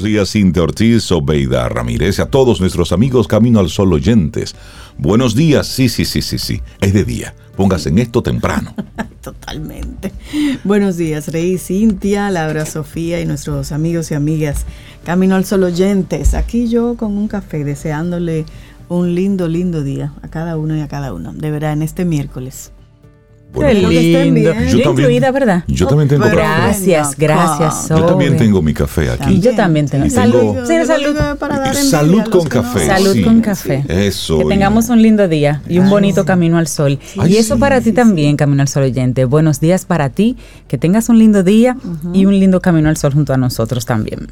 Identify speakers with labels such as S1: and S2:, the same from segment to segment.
S1: Buenos días, Cintia Ortiz, Obeida Ramírez, a todos nuestros amigos Camino al Sol oyentes. Buenos días, sí, sí, sí, sí, sí, es de día. Póngase en esto temprano.
S2: Totalmente. Buenos días, Rey, Cintia, Laura, Sofía y nuestros amigos y amigas Camino al Sol oyentes. Aquí yo con un café deseándole un lindo, lindo día a cada uno y a cada uno. De verdad, en este miércoles.
S3: Qué lindo. Yo, incluida, ¿verdad?
S1: Yo también tengo
S3: Gracias, gracias.
S1: Yo también tengo mi café aquí.
S3: Y yo también tengo.
S1: salud.
S3: salud.
S1: salud con café.
S3: Salud con café.
S1: Eso.
S3: Que tengamos un lindo día y un bonito camino al sol. y eso para ti también, Camino al Sol oyente. Buenos días para ti. Que tengas un lindo día y un lindo camino al sol junto a nosotros también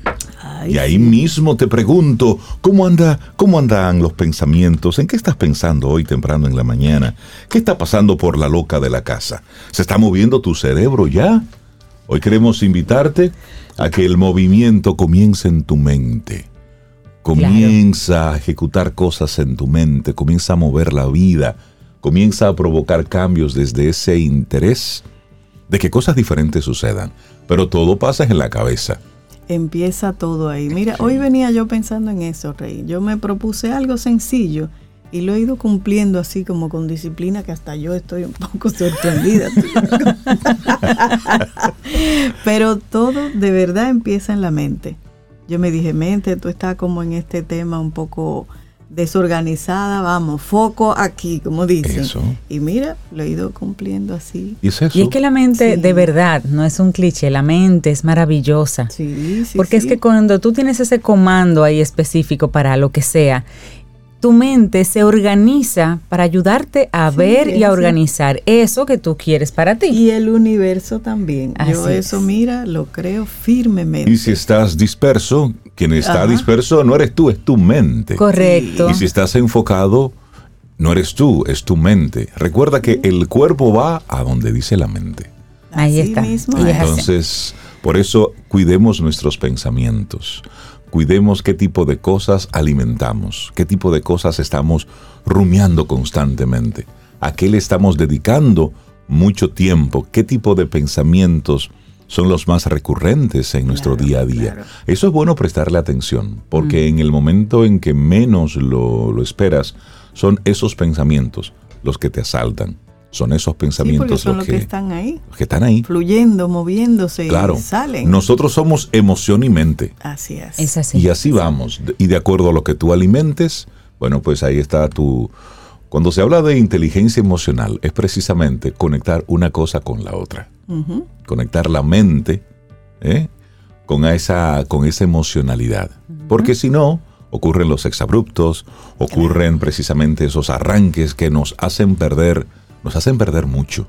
S1: y ahí mismo te pregunto, ¿cómo anda, cómo andan los pensamientos? ¿En qué estás pensando hoy temprano en la mañana? ¿Qué está pasando por la loca de la casa? ¿Se está moviendo tu cerebro ya? Hoy queremos invitarte a que el movimiento comience en tu mente. Comienza a ejecutar cosas en tu mente, comienza a mover la vida, comienza a provocar cambios desde ese interés de que cosas diferentes sucedan. Pero todo pasa en la cabeza
S2: empieza todo ahí. Mira, hoy venía yo pensando en eso, Rey. Yo me propuse algo sencillo y lo he ido cumpliendo así como con disciplina que hasta yo estoy un poco sorprendida. Pero todo de verdad empieza en la mente. Yo me dije, mente, tú estás como en este tema un poco desorganizada, vamos, foco aquí, como dicen. Y mira, lo he ido cumpliendo así.
S3: ¿Y es, que la mente, de verdad, no es un cliché, la mente es maravillosa. Sí, sí, Porque es que cuando tú tienes ese comando ahí específico para lo que sea, tu mente se organiza para ayudarte a ver y a organizar eso que tú quieres para ti.
S2: Y el universo también. Yo eso, mira, lo creo firmemente.
S1: Y si estás disperso, quien está disperso no eres tú, es tu mente.
S3: Correcto.
S1: Y si estás enfocado, no eres tú, es tu mente. Recuerda que el cuerpo va a donde dice la mente.
S3: Ahí está.
S1: Entonces, por eso cuidemos nuestros pensamientos cuidemos qué tipo de cosas alimentamos, qué tipo de cosas estamos rumiando constantemente, a qué le estamos dedicando mucho tiempo, qué tipo de pensamientos son los más recurrentes en nuestro día a día. Eso es bueno prestarle atención, porque mm. en el momento en que menos lo, lo esperas, son esos pensamientos los que te asaltan son esos pensamientos
S2: los que, están ahí.
S1: que están ahí.
S2: Fluyendo, moviéndose,
S1: claro,
S2: salen.
S1: Nosotros somos emoción y mente.
S2: Así es.
S3: es así.
S1: Y así vamos. Y de acuerdo a lo que tú alimentes, bueno, pues ahí está tu... Cuando se habla de inteligencia emocional, es precisamente conectar una cosa con la otra. Conectar la mente ¿eh? con, esa, con esa emocionalidad. Porque si no, ocurren los exabruptos, ocurren precisamente esos arranques que nos hacen perder nos hacen perder mucho,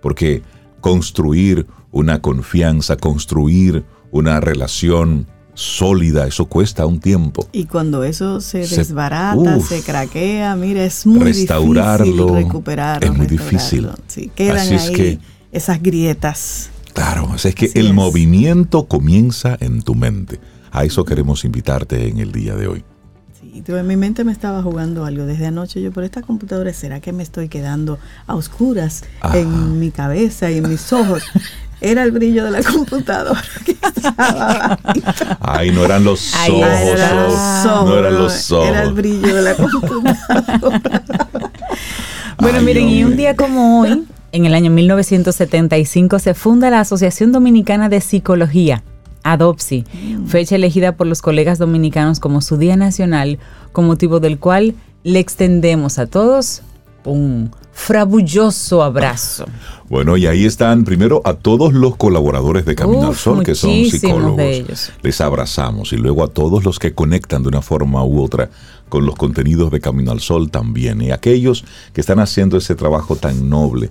S1: porque construir una confianza, construir una relación sólida, eso cuesta un tiempo.
S2: Y cuando eso se, desbarata, se craquea, mira, es muy difícil recuperarlo.
S1: Es muy difícil.
S2: quedan ahí esas grietas.
S1: Claro, es que el movimiento comienza en tu mente. A eso queremos invitarte en el día de hoy
S2: en mi mente me estaba jugando algo desde anoche. Yo por esta computadora, ¿será que me estoy quedando a oscuras en mi cabeza y en mis ojos? Era el brillo de la computadora
S1: Ay, no eran los ojos. no eran los ojos.
S2: Era el brillo de la computadora.
S3: bueno, miren, y un día como hoy, en el año 1975, se funda la Asociación Dominicana de Psicología Adopsi, mm. fecha elegida por los colegas dominicanos como su Día Nacional, con motivo del cual le extendemos a todos un frabulloso abrazo.
S1: Bueno, y ahí están primero a todos los colaboradores de Camino al Sol, que son psicólogos. De ellos. Les abrazamos y luego a todos los que conectan de una forma u otra con los contenidos de Camino al Sol también. Y aquellos que están haciendo ese trabajo tan noble,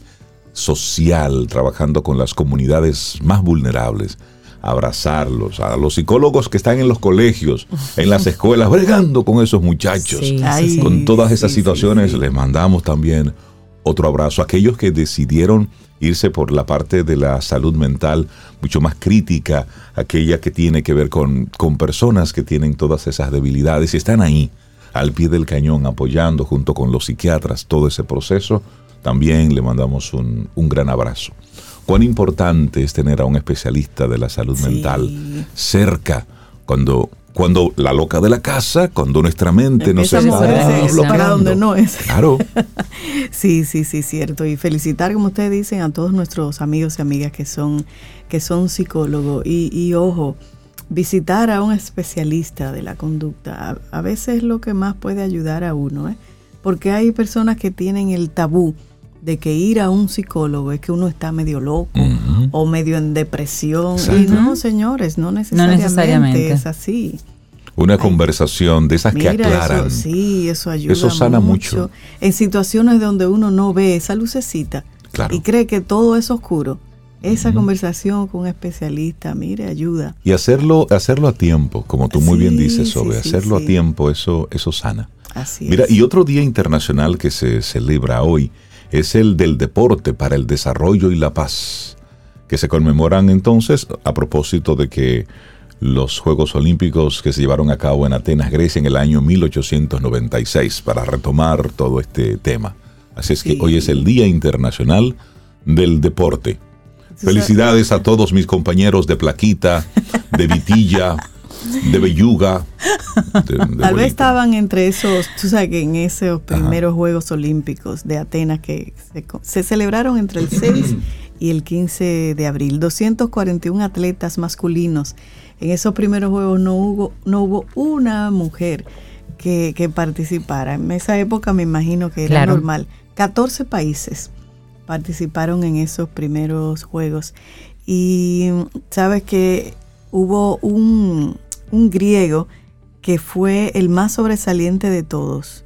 S1: social, trabajando con las comunidades más vulnerables abrazarlos, a los psicólogos que están en los colegios, en las escuelas, bregando con esos muchachos, con todas esas situaciones, les mandamos también otro abrazo. Aquellos que decidieron irse por la parte de la salud mental mucho más crítica, aquella que tiene que ver con, con personas que tienen todas esas debilidades y están ahí, al pie del cañón, apoyando junto con los psiquiatras todo ese proceso, también le mandamos un, un gran abrazo. Cuán importante es tener a un especialista de la salud mental cerca cuando cuando la loca de la casa, cuando nuestra mente no se
S2: está para donde no es.
S1: Claro.
S2: sí, sí, sí, cierto. Y felicitar, como ustedes dicen, a todos nuestros amigos y amigas que son, que son psicólogos. Y, y ojo, visitar a un especialista de la conducta a, veces es lo que más puede ayudar a uno, ¿eh? porque hay personas que tienen el tabú de que ir a un psicólogo es que uno está medio loco o medio en depresión. Y no, señores, no necesariamente, es así.
S1: Una conversación de esas que aclaran.
S2: Eso, sí, eso ayuda. Eso sana mucho. En situaciones donde uno no ve esa lucecita y cree que todo es oscuro. Esa conversación con un especialista, mire, ayuda.
S1: Y hacerlo, hacerlo a tiempo, como tú muy bien dices, sobre hacerlo a tiempo, eso, eso sana.
S2: Así
S1: Mira, y otro día internacional que se celebra hoy es el del deporte para el desarrollo y la paz, que se conmemoran entonces a propósito de que los Juegos Olímpicos que se llevaron a cabo en Atenas, Grecia, en el año 1896, para retomar todo este tema. Así es que hoy es el Día Internacional del Deporte. Felicidades a todos mis compañeros de Plaquita, de Vitilla, de Belluga.
S2: Tal vez estaban entre esos, tú sabes que en esos primeros Juegos Olímpicos de Atenas que se, celebraron entre el 6 y el 15 de abril, 241 atletas masculinos. En esos primeros Juegos no hubo, no hubo una mujer que, participara. En esa época me imagino que era normal. 14 países participaron en esos primeros Juegos. Y sabes que hubo un, un griego que fue el más sobresaliente de todos,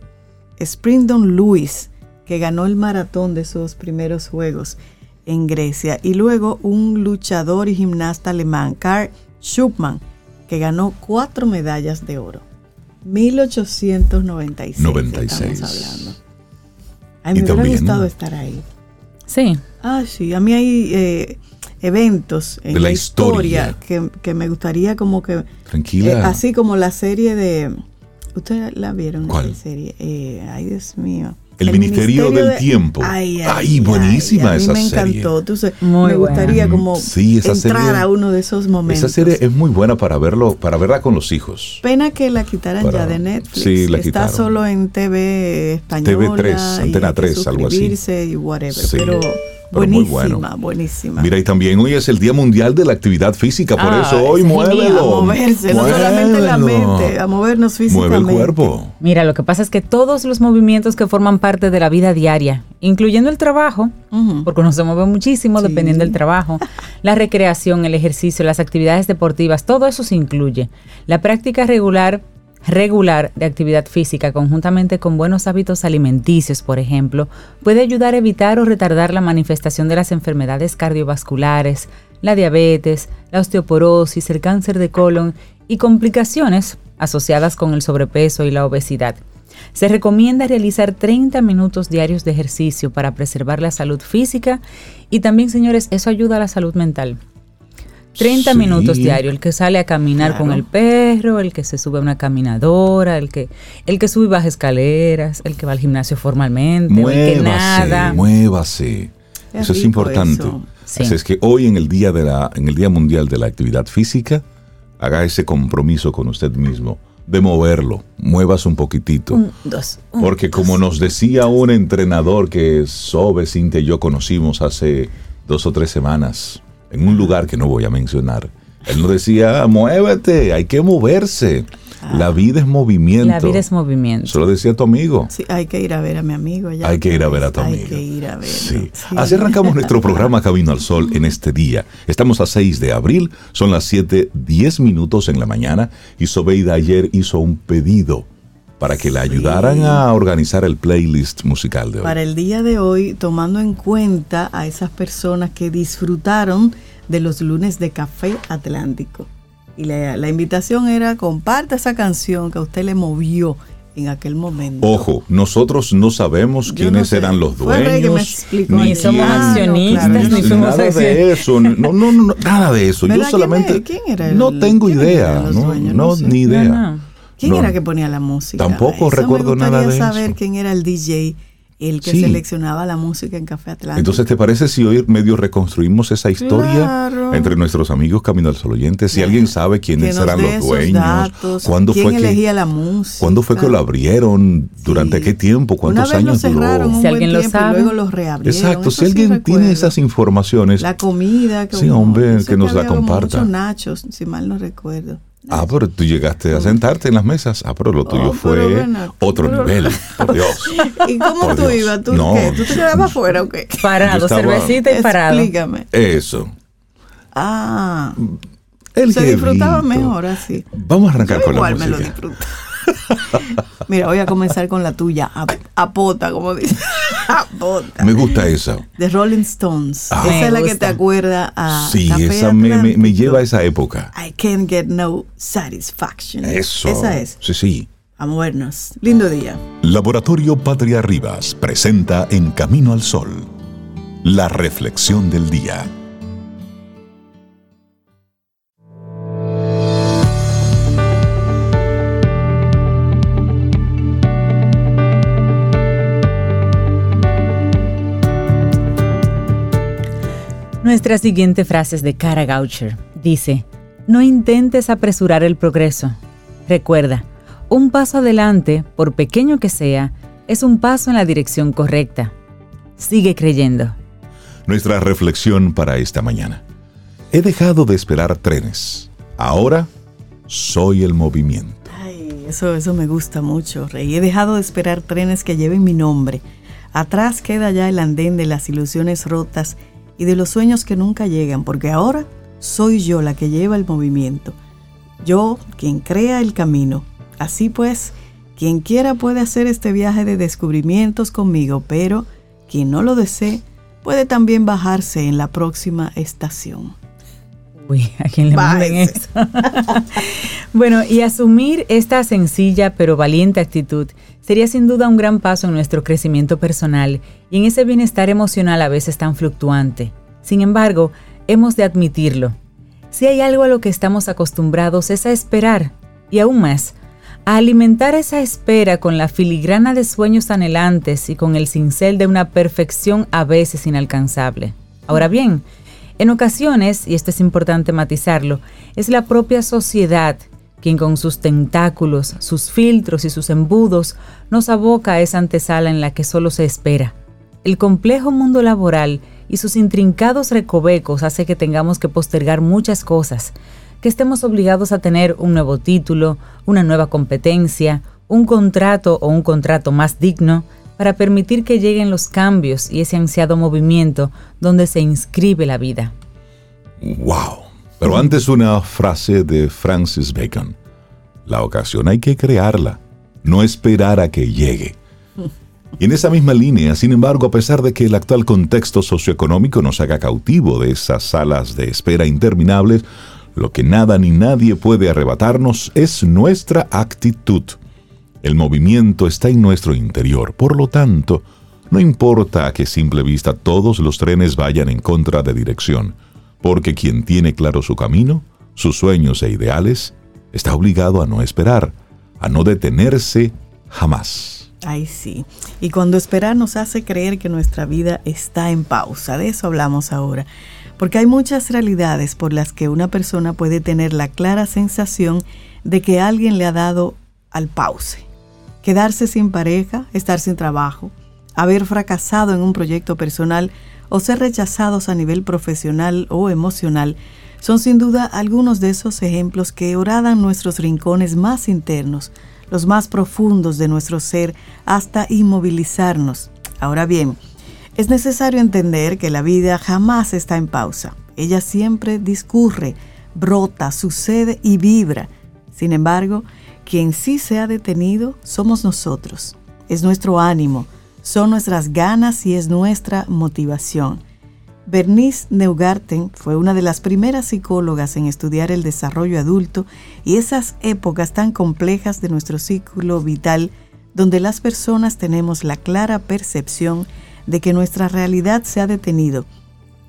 S2: Sprindon Lewis, que ganó el maratón de esos primeros Juegos en Grecia, y luego un luchador y gimnasta alemán, Karl Schuppmann, que ganó cuatro medallas de oro. 1896. 96. Estamos hablando. A mí me hubiera gustado estar ahí.
S3: Sí.
S2: Ah, sí. A mí hay eh, eventos en la, historia, que, me gustaría como que...
S1: Tranquila.
S2: Eh, así como la serie de... ¿Ustedes la vieron? ¿Cuál? serie? Eh, ay, Dios mío.
S1: El, Ministerio, del Tiempo. Ay, ay, buenísima esa serie.
S2: Me encantó. Entonces, me gustaría como entrar a uno de esos momentos.
S1: Esa serie es muy buena para verlo, para verla con los hijos.
S2: Pena que la quitaran ya de Netflix. Sí, la Está solo en TV española.
S1: TV3, Antena 3, algo así.
S2: y whatever. Pero buenísima, buenísima.
S1: Mira, y también hoy es el Día Mundial de la Actividad Física, por ah, eso hoy muévelo.
S2: A moverse, no solamente la mente, a movernos físicamente.
S1: Mueve el cuerpo.
S3: Mira, lo que pasa es que todos los movimientos que forman parte de la vida diaria, incluyendo el trabajo, porque uno se mueve muchísimo dependiendo del trabajo, la recreación, el ejercicio, las actividades deportivas, todo eso se incluye. La práctica regular regular de actividad física conjuntamente con buenos hábitos alimenticios, por ejemplo, puede ayudar a evitar o retardar la manifestación de las enfermedades cardiovasculares, la diabetes, la osteoporosis, el cáncer de colon y complicaciones asociadas con el sobrepeso y la obesidad. Se recomienda realizar 30 minutos diarios de ejercicio para preservar la salud física y también, señores, eso ayuda a la salud mental. 30 minutos diario, el que sale a caminar con el perro, el que se sube a una caminadora, el que, el que sube y baja escaleras, el que va al gimnasio formalmente,
S1: muévase,
S3: el que nada.
S1: Muévase. eso es importante. Así es que hoy en el día de la, en el Día Mundial de la Actividad Física, haga ese compromiso con usted mismo de moverlo, muevas un poquitito. Porque como nos decía un entrenador que Sobe, Cintia y yo conocimos hace dos o tres semanas, en un lugar que no voy a mencionar. Él nos decía, muévete, hay que moverse. la ah. vida es movimiento. La
S3: vida es movimiento.
S1: Eso lo decía tu amigo.
S2: Sí, hay que ir a ver a mi amigo.
S1: hay que ir a ver a tu amigo.
S2: Hay que ir a ver.
S1: Sí. Así arrancamos nuestro programa Camino al Sol en este día. Estamos a 6 de abril, son las 7, 10 minutos en la mañana y Sobeida ayer hizo un pedido para que le ayudaran a organizar el playlist musical de hoy.
S2: Para el día de hoy, tomando en cuenta a esas personas que disfrutaron de los lunes de Café Atlántico. Y la, invitación era, comparte esa canción que a usted le movió en aquel momento.
S1: Ojo, nosotros no sabemos quiénes eran los dueños,
S3: ni somos accionistas, ni somos
S1: nada de eso, no, no, no, nada de eso. Yo solamente
S2: ¿quién era
S1: no tengo idea, no, no, ni idea.
S2: ¿Quién era que ponía la música?
S1: Tampoco recuerdo nada de eso.
S2: saber quién era el DJ el que seleccionaba la música en Café Atlántico.
S1: Entonces, ¿te parece si hoy medio reconstruimos esa historia entre nuestros amigos Camino al Sol oyentes? Si alguien sabe quiénes eran los dueños, cuándo
S2: quién
S1: fue
S2: elegía la música,
S1: cuándo fue que lo abrieron, durante qué tiempo, cuántos años duró.
S2: Si alguien lo sabe, luego los reabrieron.
S1: Exacto, si alguien tiene esas informaciones,
S2: la comida,
S1: que sí, hombre, que nos la comparta.
S2: Muchos nachos, si mal no recuerdo.
S1: Ah, pero tú llegaste a sentarte en las mesas. Ah, pero lo tuyo oh, fue otro nivel, por Dios.
S2: ¿Y cómo tú ibas? ¿Tú qué? ¿Tú te quedabas afuera o qué?
S3: Parado, cervecita y parado.
S2: Explícame.
S1: Eso.
S2: Ah. se disfrutaba mejor así.
S1: Vamos a arrancar con la música.
S2: me lo disfruto. Mira, voy a comenzar con la tuya, apota, como dice. apota.
S1: Me gusta esa.
S2: De Rolling Stones. Ah. esa es la que te acuerda a.
S1: Sí, esa me, me, lleva a esa época.
S2: I can't get no satisfaction.
S1: Eso.
S2: Esa es.
S1: Sí, sí.
S2: A movernos. Lindo día.
S4: Laboratorio Patria Rivas presenta En Camino al Sol. La reflexión del día.
S3: Nuestra siguiente frase es de Cara Goucher. Dice, no intentes apresurar el progreso. Recuerda, un paso adelante, por pequeño que sea, es un paso en la dirección correcta. Sigue creyendo.
S4: Nuestra reflexión para esta mañana. He dejado de esperar trenes. Ahora soy el movimiento.
S2: Ay, eso, eso me gusta mucho, Rey. He dejado de esperar trenes que lleven mi nombre. Atrás queda ya el andén de las ilusiones rotas y de los sueños que nunca llegan, porque ahora soy yo la que lleva el movimiento. Yo quien crea el camino. Así pues, quien quiera puede hacer este viaje de descubrimientos conmigo, pero quien no lo desee puede también bajarse en la próxima estación.
S3: Uy, ¿a quién le manden eso? bueno, y asumir esta sencilla pero valiente actitud sería sin duda un gran paso en nuestro crecimiento personal y en ese bienestar emocional a veces tan fluctuante. Sin embargo, hemos de admitirlo. Si hay algo a lo que estamos acostumbrados es a esperar, y aún más, a alimentar esa espera con la filigrana de sueños anhelantes y con el cincel de una perfección a veces inalcanzable. Ahora bien, en ocasiones, y esto es importante matizarlo, es la propia sociedad quien con sus tentáculos, sus filtros y sus embudos nos aboca a esa antesala en la que solo se espera. El complejo mundo laboral y sus intrincados recovecos hace que tengamos que postergar muchas cosas, que estemos obligados a tener un nuevo título, una nueva competencia, un contrato o un contrato más digno, para permitir que lleguen los cambios y ese ansiado movimiento donde se inscribe la vida.
S1: ¡Wow! Pero antes una frase de Francis Bacon. La ocasión hay que crearla, no esperar a que llegue. Y en esa misma línea, sin embargo, a pesar de que el actual contexto socioeconómico nos haga cautivo de esas salas de espera interminables, lo que nada ni nadie puede arrebatarnos es nuestra actitud. El movimiento está en nuestro interior, por lo tanto, no importa a que simple vista todos los trenes vayan en contra de dirección, porque quien tiene claro su camino, sus sueños e ideales, está obligado a no esperar, a no detenerse jamás.
S2: Ay, sí. Y cuando esperar nos hace creer que nuestra vida está en pausa, de eso hablamos ahora. Porque hay muchas realidades por las que una persona puede tener la clara sensación de que alguien le ha dado al pause quedarse sin pareja, estar sin trabajo, haber fracasado en un proyecto personal o ser rechazados a nivel profesional o emocional son sin duda algunos de esos ejemplos que oradan nuestros rincones más internos, los más profundos de nuestro ser, hasta inmovilizarnos. Ahora bien, es necesario entender que la vida jamás está en pausa. Ella siempre discurre, brota, sucede y vibra. Sin embargo, quien sí se ha detenido somos nosotros. Es nuestro ánimo, son nuestras ganas y es nuestra motivación. Bernice Neugarten fue una de las primeras psicólogas en estudiar el desarrollo adulto y esas épocas tan complejas de nuestro ciclo vital donde las personas tenemos la clara percepción de que nuestra realidad se ha detenido,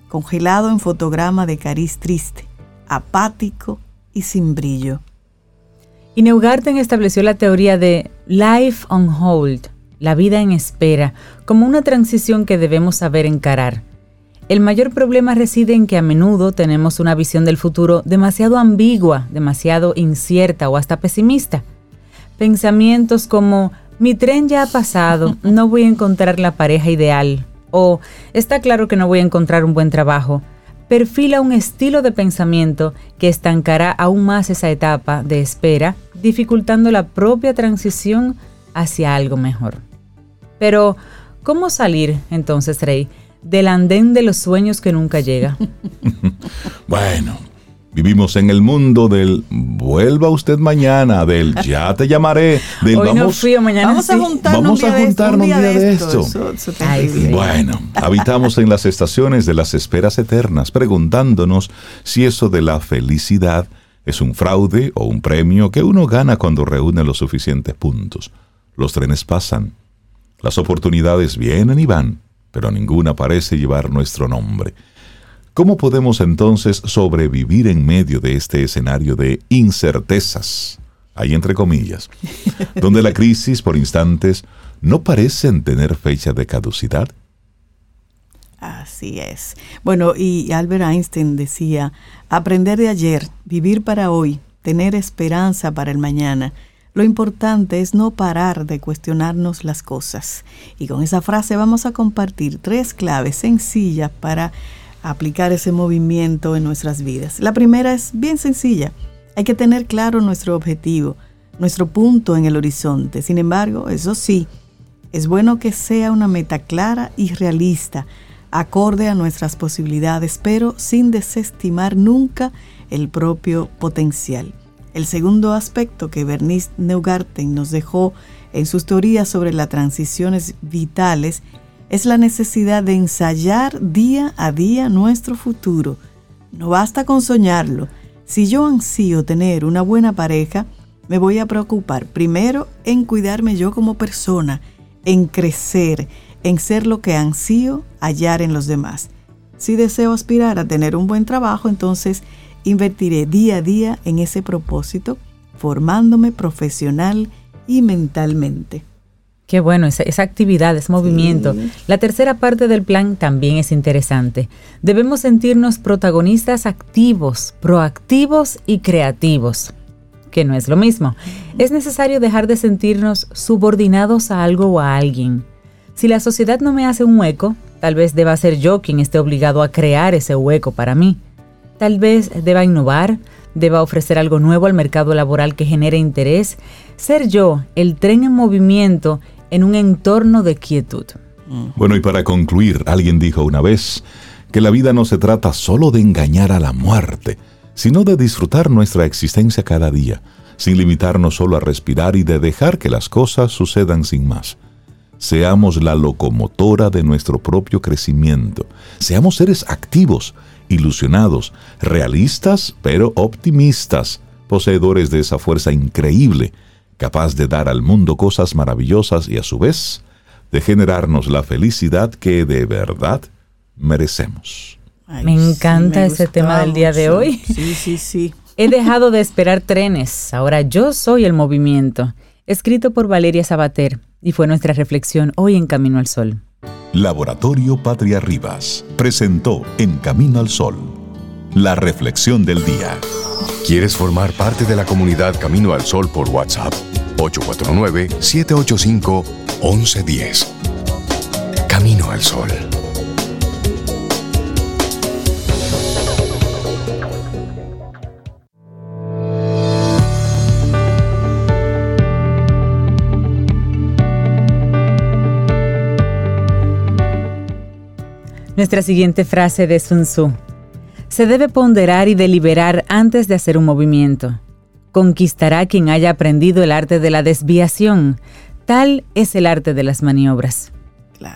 S2: congelado en fotograma de cariz triste, apático y sin brillo.
S3: Y Neugarten estableció la teoría de life on hold, la vida en espera, como una transición que debemos saber encarar. El mayor problema reside en que a menudo tenemos una visión del futuro demasiado ambigua, demasiado incierta o hasta pesimista. Pensamientos como mi tren ya ha pasado, no voy a encontrar la pareja ideal o está claro que no voy a encontrar un buen trabajo, perfila un estilo de pensamiento que estancará aún más esa etapa de espera, dificultando la propia transición hacia algo mejor. Pero, ¿cómo salir entonces, Rey, del andén de los sueños que nunca llega?
S1: bueno, Vivimos en el mundo del vuelva usted mañana, del ya te llamaré, del
S3: Hoy vamos, no fui, mañana
S2: vamos a juntarnos,
S1: vamos a juntarnos un día de esto.
S2: esto.
S1: Bueno, habitamos en las estaciones de las esperas eternas, preguntándonos si eso de la felicidad es un fraude o un premio que uno gana cuando reúne los suficientes puntos. Los trenes pasan, las oportunidades vienen y van, pero ninguna parece llevar nuestro nombre. ¿Cómo podemos entonces sobrevivir en medio de este escenario de incertezas, ahí entre comillas, donde la crisis por instantes no parecen tener fecha de caducidad?
S2: Así es. Bueno, y Albert Einstein decía, aprender de ayer, vivir para hoy, tener esperanza para el mañana. Lo importante es no parar de cuestionarnos las cosas. Y con esa frase vamos a compartir tres claves sencillas para aplicar ese movimiento en nuestras vidas. La primera es bien sencilla. Hay que tener claro nuestro objetivo, nuestro punto en el horizonte. Sin embargo, eso sí, es bueno que sea una meta clara y realista, acorde a nuestras posibilidades, pero sin desestimar nunca el propio potencial. El segundo aspecto que Bernice Neugarten nos dejó en sus teorías sobre las transiciones vitales es la necesidad de ensayar día a día nuestro futuro. No basta con soñarlo. Si yo ansío tener una buena pareja, me voy a preocupar primero en cuidarme yo como persona, en crecer, en ser lo que ansío hallar en los demás. Si deseo aspirar a tener un buen trabajo, entonces invertiré día a día en ese propósito, formándome profesional y mentalmente.
S3: Qué bueno, esa, actividad, ese movimiento. La tercera parte del plan también es interesante. Debemos sentirnos protagonistas activos, proactivos y creativos, que no es lo mismo. Es necesario dejar de sentirnos subordinados a algo o a alguien. Si la sociedad no me hace un hueco, tal vez deba ser yo quien esté obligado a crear ese hueco para mí. Tal vez deba innovar, deba ofrecer algo nuevo al mercado laboral que genere interés, ser yo el tren en movimiento en un entorno de quietud.
S1: Bueno, y para concluir, alguien dijo una vez que la vida no se trata solo de engañar a la muerte, sino de disfrutar nuestra existencia cada día, sin limitarnos solo a respirar y de dejar que las cosas sucedan sin más. Seamos la locomotora de nuestro propio crecimiento. Seamos seres activos, ilusionados, realistas, pero optimistas, poseedores de esa fuerza increíble capaz de dar al mundo cosas maravillosas y a su vez de generarnos la felicidad que de verdad merecemos.
S3: me encanta ese tema del día de hoy.
S2: Sí, sí, sí.
S3: He dejado de esperar trenes, ahora yo soy el movimiento. Escrito por Valeria Sabater y fue nuestra reflexión hoy en Camino al Sol.
S4: Laboratorio Patria Rivas presentó En Camino al Sol, la reflexión del día.
S5: ¿Quieres formar parte de la comunidad Camino al Sol por WhatsApp? 849-785-1110. Camino al Sol.
S3: Nuestra siguiente frase de Sun Tzu. Se debe ponderar y deliberar antes de hacer un movimiento conquistará quien haya aprendido el arte de la desviación. Tal es el arte de las maniobras.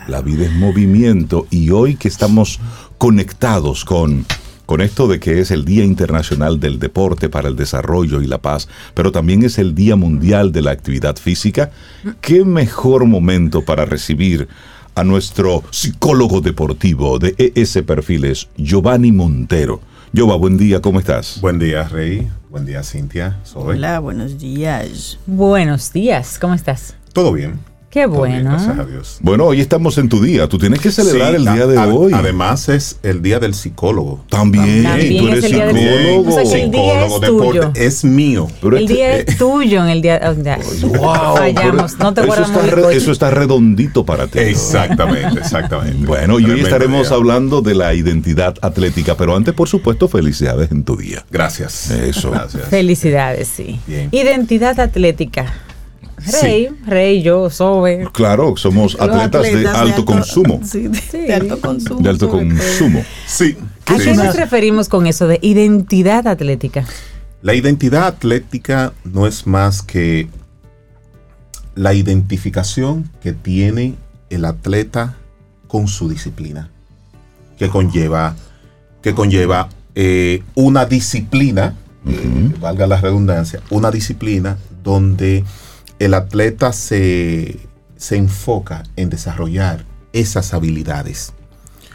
S1: La vida es movimiento y hoy que estamos conectados con con esto de que es el Día Internacional del Deporte para el Desarrollo y la Paz, pero también es el Día Mundial de la Actividad Física, ¿qué mejor momento para recibir a nuestro psicólogo deportivo de ES Perfiles, Giovanni Montero? Giova, buen día, ¿cómo estás?
S6: Buen día, Rey. Buen día, Cintia.
S2: Hola, buenos días.
S3: Buenos días, ¿cómo estás?
S6: Todo bien.
S3: Qué bueno.
S6: gracias a Dios.
S1: Bueno, hoy estamos en tu día. Tú tienes que celebrar el día de hoy.
S6: Además es el día del psicólogo.
S1: También,
S3: También
S1: tú eres
S3: es el día del
S1: psicólogo.
S3: O sea, que el día es tuyo.
S6: es mío.
S1: Pero
S3: el
S1: este-
S3: día es tuyo en el día. oh, ya.
S1: Wow,
S3: Fallamos, no te
S1: eso está, re- eso está redondito para ti.
S6: Exactamente, exactamente.
S1: Bueno, y hoy estaremos
S6: día.
S1: hablando de la identidad atlética, pero antes, por supuesto, felicidades en tu día.
S6: Gracias.
S1: Eso.
S6: Gracias.
S3: Felicidades, sí.
S6: Bien.
S3: Identidad atlética. Rey, Rey, yo, Sobe.
S1: Claro, somos atletas, de alto consumo.
S2: Sí, de,
S3: Sí.
S2: de alto consumo.
S1: De alto consumo.
S6: Sí.
S3: ¿A
S6: sí.
S3: qué nos referimos con eso de identidad atlética?
S6: La identidad atlética no es más que la identificación que tiene el atleta con su disciplina, que conlleva, que conlleva eh, una disciplina, eh, valga la redundancia, una disciplina donde el atleta se, se enfoca en desarrollar esas habilidades.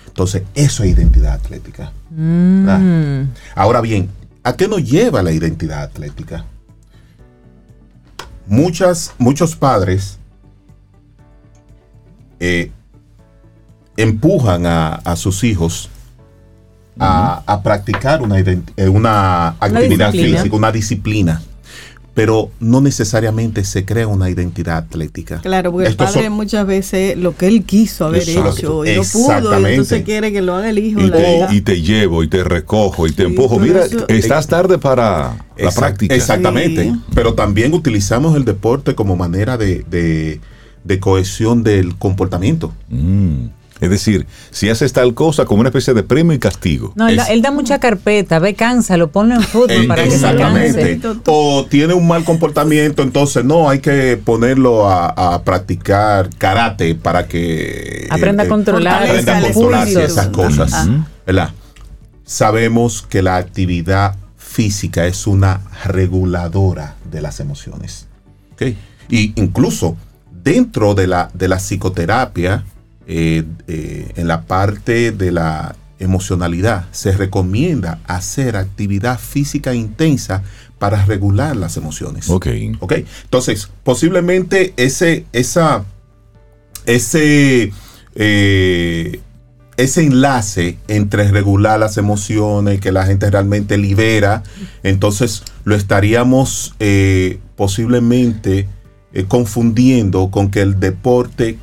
S6: Entonces, eso es identidad atlética.
S3: Mm.
S6: Ahora bien, ¿a qué nos lleva la identidad atlética? Muchas, muchos padres eh, empujan a, a sus hijos a, a practicar una, eh, una actividad física, una disciplina, pero no necesariamente se crea una identidad atlética.
S2: Claro, porque el
S6: Estos
S2: padre
S6: son-
S2: muchas veces lo que él quiso haber
S6: Exacto,
S2: hecho y no pudo, y entonces quiere que lo haga el hijo.
S1: Y
S2: la
S1: te, y te llevo, y te recojo, y te
S2: Sí,
S1: empujo. Mira,
S2: eso-
S1: estás tarde para la práctica.
S6: Exactamente.
S2: Sí.
S6: Pero también utilizamos el deporte como manera de, de- de cohesión del comportamiento.
S1: Mm. Es decir, si haces tal cosa como una especie de premio y castigo.
S3: No, él, da,
S6: Es-
S3: él da mucha carpeta, ve, cánsalo, ponlo en fútbol
S6: Eh,
S3: para que se
S6: Exactamente.
S3: canse.
S6: O tiene un mal comportamiento, entonces no, hay que ponerlo a, a practicar karate para que
S3: Aprenda a controlar
S6: aprenda a
S2: impulsos.
S6: esas cosas.
S1: Ajá.
S6: ¿verdad? Sabemos que la actividad física es una reguladora de las emociones. ¿ok? Y incluso dentro de la, de la psicoterapia, eh, eh, en la parte de la emocionalidad, se recomienda hacer actividad física intensa para regular las emociones.
S1: Ok.
S6: ¿Ok? Entonces, posiblemente ese, esa, ese, eh, ese enlace entre regular las emociones, que la gente realmente libera, entonces lo estaríamos eh, posiblemente eh, confundiendo con que el deporte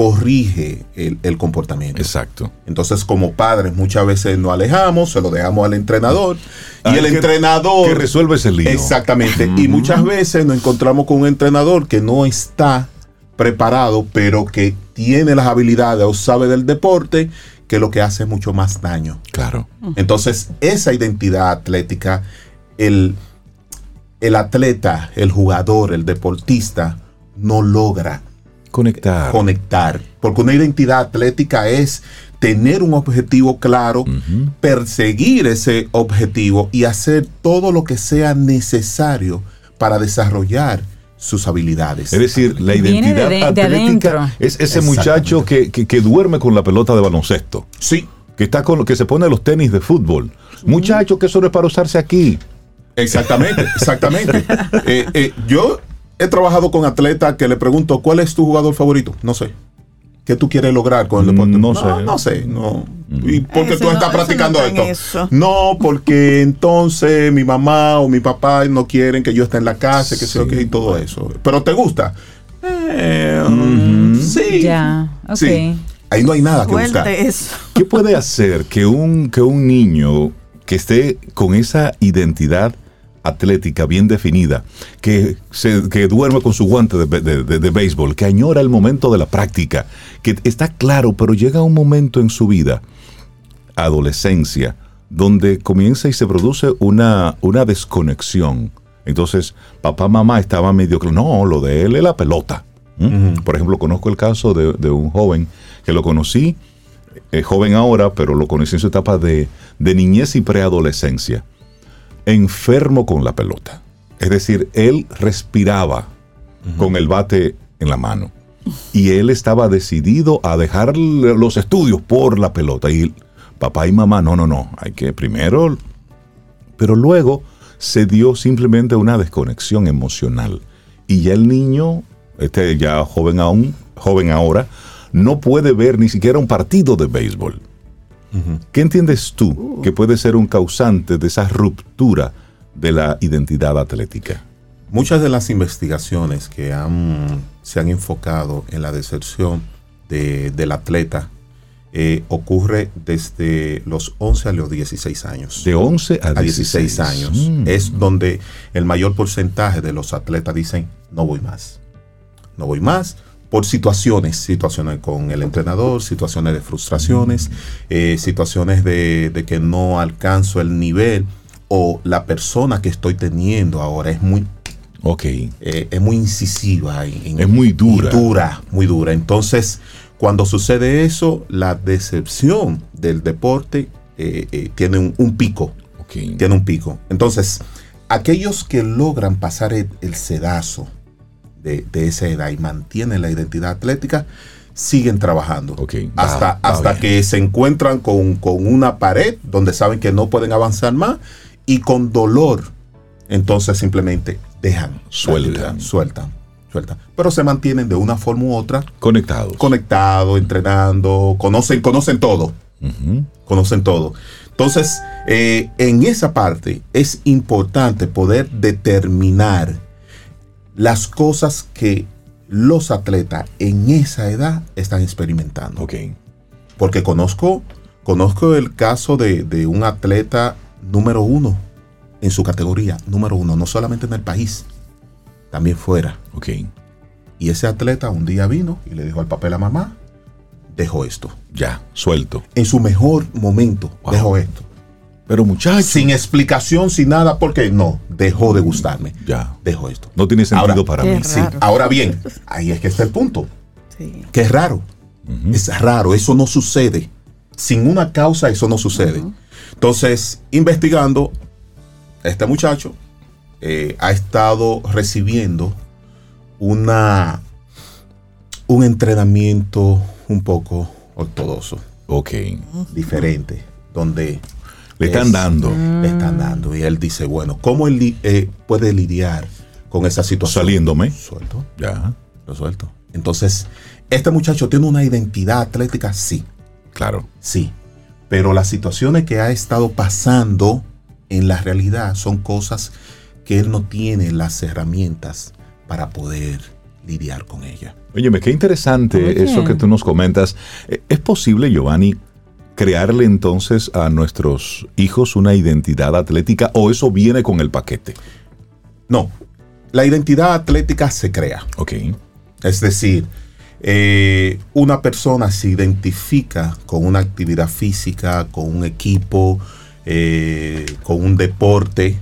S6: corrige el, el comportamiento.
S1: Exacto.
S6: Entonces, como padres, muchas veces nos alejamos, se lo dejamos al entrenador. Y el
S1: que-
S6: entrenador.
S1: Que resuelve ese lío.
S6: Exactamente. Y muchas veces nos encontramos con un entrenador que no está preparado, pero que tiene las habilidades o sabe del deporte, que lo que hace es mucho más daño.
S1: Claro.
S6: Entonces, esa identidad atlética, el, el atleta, el jugador, el deportista, no logra
S1: Conectar.
S6: conectar. Porque una identidad atlética es tener un objetivo claro, perseguir ese objetivo y hacer todo lo que sea necesario para desarrollar sus habilidades.
S1: Es decir, la identidad
S3: de de- de
S1: atlética es ese muchacho que, que- que duerme con la pelota de baloncesto,
S6: Sí,
S1: que está con que se pone los tenis de fútbol. Muchacho, que eso no es para usarse aquí.
S6: exactamente, exactamente. Eh, eh, yo he trabajado con atletas que le pregunto, ¿cuál es tu jugador favorito? No sé. ¿Qué tú quieres lograr con el deporte?
S1: No sé.
S6: No sé, no. ¿Y por qué tú
S2: no-
S6: estás
S2: no
S6: practicando esto?
S2: eso.
S6: No, porque entonces mi mamá o mi papá no quieren que yo esté en la casa, que sé yo qué, y todo eso. ¿Pero te gusta? Eh, Sí.
S3: Ya, ok.
S6: Sí. Ahí no hay nada que buscar.
S2: Eso.
S1: ¿Qué puede hacer que un, que un niño que esté con esa identidad atlética bien definida, que, se, que duerme con su guante de, de- de- de béisbol, que añora el momento de la práctica, que está claro, pero llega un momento en su vida, adolescencia, donde comienza y se produce una, una desconexión. Entonces, papá, mamá estaban medio claro, no, lo de él es la pelota. ¿Mm? Por ejemplo, conozco el caso de, de un joven que lo conocí es joven ahora, pero lo conocí en su etapa de, de niñez y preadolescencia, enfermo con la pelota. Es decir, él respiraba con el bate en la mano. Y él estaba decidido a dejar los estudios por la pelota. Y papá y mamá, no, no, no, hay que primero... Pero luego se dio simplemente una desconexión emocional. Y ya el niño, este ya joven aún, joven ahora, no puede ver ni siquiera un partido de béisbol. ¿Qué entiendes tú uh. que puede ser un causante de esa ruptura de la identidad atlética?
S6: Muchas de las investigaciones que se han enfocado en la deserción del atleta eh, ocurre desde los 11 a los 16 años.
S1: De 11 a, 16.
S6: años. Mm. Es donde el mayor porcentaje de los atletas dicen, no voy más. No voy más por situaciones, situaciones con el entrenador, situaciones de frustraciones, eh, situaciones de, que no alcanzo el nivel o la persona que estoy teniendo ahora es muy,
S1: okay.
S6: Eh, es muy incisiva.
S1: es muy dura.
S6: Dura, muy dura. Entonces, cuando sucede eso, la decepción del deporte eh, tiene un, pico. Tiene un pico. Entonces, aquellos que logran pasar el sedazo, de, esa edad y mantienen la identidad atlética, siguen trabajando. hasta hasta que se encuentran con, una pared donde saben que no pueden avanzar más y con dolor, entonces simplemente dejan.
S1: Sueltan.
S6: Sueltan. Sueltan. Pero se mantienen de una forma u otra.
S1: Conectados.
S6: Conectados, entrenando, conocen, conocen todo. Conocen todo. Entonces, eh, en esa parte es importante poder determinar las cosas que los atletas en esa edad están experimentando. Porque conozco, conozco el caso de, un atleta número uno en su categoría, número uno, no solamente en el país, también fuera. Y ese atleta un día vino y le dijo al papel a mamá, dejó esto.
S1: Ya, suelto.
S6: En su mejor momento, dejó esto.
S1: Pero muchachos.
S6: Sin explicación, sin nada, porque no, dejó de gustarme.
S1: Ya.
S6: Dejó esto.
S1: No tiene sentido para mí.
S6: Sí. Ahora bien, ahí es que está el punto. Sí. Que es raro. Es raro, eso no sucede. Sin una causa, eso no sucede. Entonces, investigando, este muchacho eh, ha estado recibiendo una un entrenamiento un poco ortodoxo.
S1: Ok.
S6: Diferente. Donde
S1: le están dando.
S6: Le están dando. Y él dice, bueno, ¿cómo él eh, puede lidiar con esa situación?
S1: Saliéndome.
S6: Suelto.
S1: Ya.
S6: Lo suelto. Entonces, ¿este muchacho tiene una identidad atlética? Sí.
S1: Claro.
S6: Sí. Pero las situaciones que ha estado pasando en la realidad son cosas que él no tiene las herramientas para poder lidiar con ella.
S1: Óyeme, qué interesante eso que tú nos comentas. Eh, ¿Es posible, Giovanni, crearle entonces a nuestros hijos una identidad atlética o eso viene con el paquete?
S6: No, la identidad atlética se crea.
S1: Ok.
S6: Es decir, eh, una persona se identifica con una actividad física, con un equipo, eh, con un deporte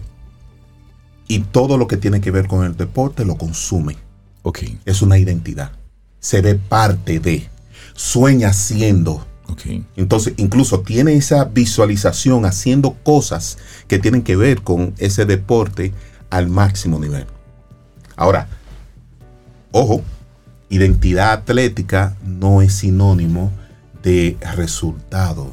S6: y todo lo que tiene que ver con el deporte lo consume.
S1: Ok.
S6: Es una identidad. Se ve parte de. Sueña siendo entonces, incluso tiene esa visualización haciendo cosas que tienen que ver con ese deporte al máximo nivel. Ahora, ojo, identidad atlética no es sinónimo de resultados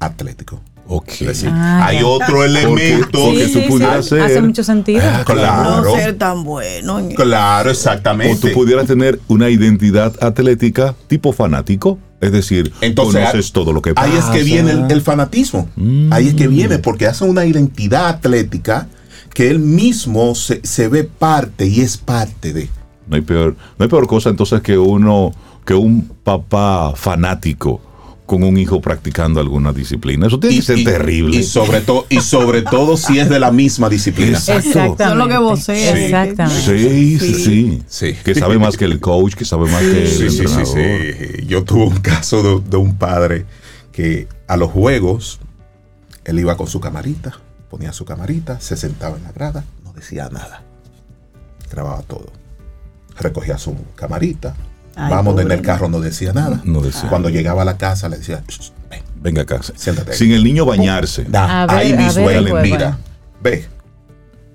S6: atléticos.
S1: Ok.
S6: Ah, hay otro elemento
S3: que tú pudieras hacer. Hace mucho sentido.
S6: Ah, claro.
S2: No ser tan bueno.
S6: Claro, exactamente.
S1: O tú pudieras tener una identidad atlética tipo fanático. Es decir,
S6: Entonces,
S1: conoces todo lo que pasa.
S6: Ahí es que viene el, fanatismo. Ahí es que viene, porque hace una identidad atlética que él mismo se, se, ve parte y es parte de.
S1: No hay peor, no hay peor cosa entonces que uno, que un papá fanático con un hijo practicando alguna disciplina. Eso tiene que ser terrible.
S6: Y sobre, todo y sobre todo si es de la misma disciplina.
S3: Exacto.
S2: lo que vos
S1: Sí, sí, sí, Que sabe más que el coach, que sabe más que el entrenador. Sí,
S6: Yo tuve un caso de, un padre que a los juegos él iba con su camarita, ponía su camarita, se sentaba en la grada, no decía nada. Grababa todo. Recogía su camarita, Vamos en el carro, no decía nada.
S1: No decía.
S6: Cuando llegaba a la casa le decía,
S1: venga a casa. Siéntate. Sin el niño bañarse.
S6: ahí mismo él le mira. Ve.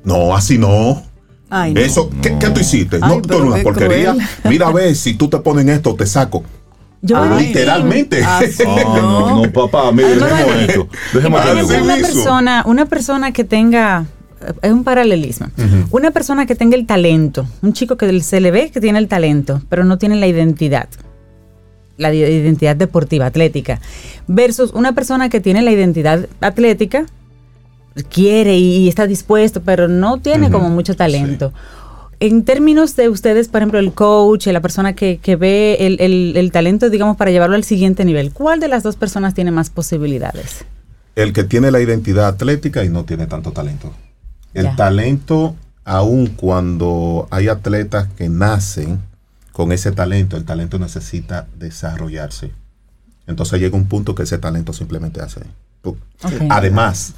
S6: No, así no. Ay, Eso, ¿qué, tú hiciste? no, tú una porquería. Mira a ver, si tú te pones esto, te saco. Yo literalmente.
S1: no, no, papá, mire, dejemos esto.
S3: Dejemos una persona, una persona que tenga es un paralelismo. Una persona que tenga el talento, un chico que se le ve que tiene el talento, pero no tiene la identidad, la identidad deportiva, atlética, versus una persona que tiene la identidad atlética, quiere y está dispuesto, pero no tiene como mucho talento. En términos de ustedes, por ejemplo, el coach, la persona que, ve el, el talento, digamos, para llevarlo al siguiente nivel, ¿cuál de las dos personas tiene más posibilidades?
S6: El que tiene la identidad atlética y no tiene tanto talento. El talento, aun cuando hay atletas que nacen con ese talento, el talento necesita desarrollarse. Entonces llega un punto que ese talento simplemente hace. Además,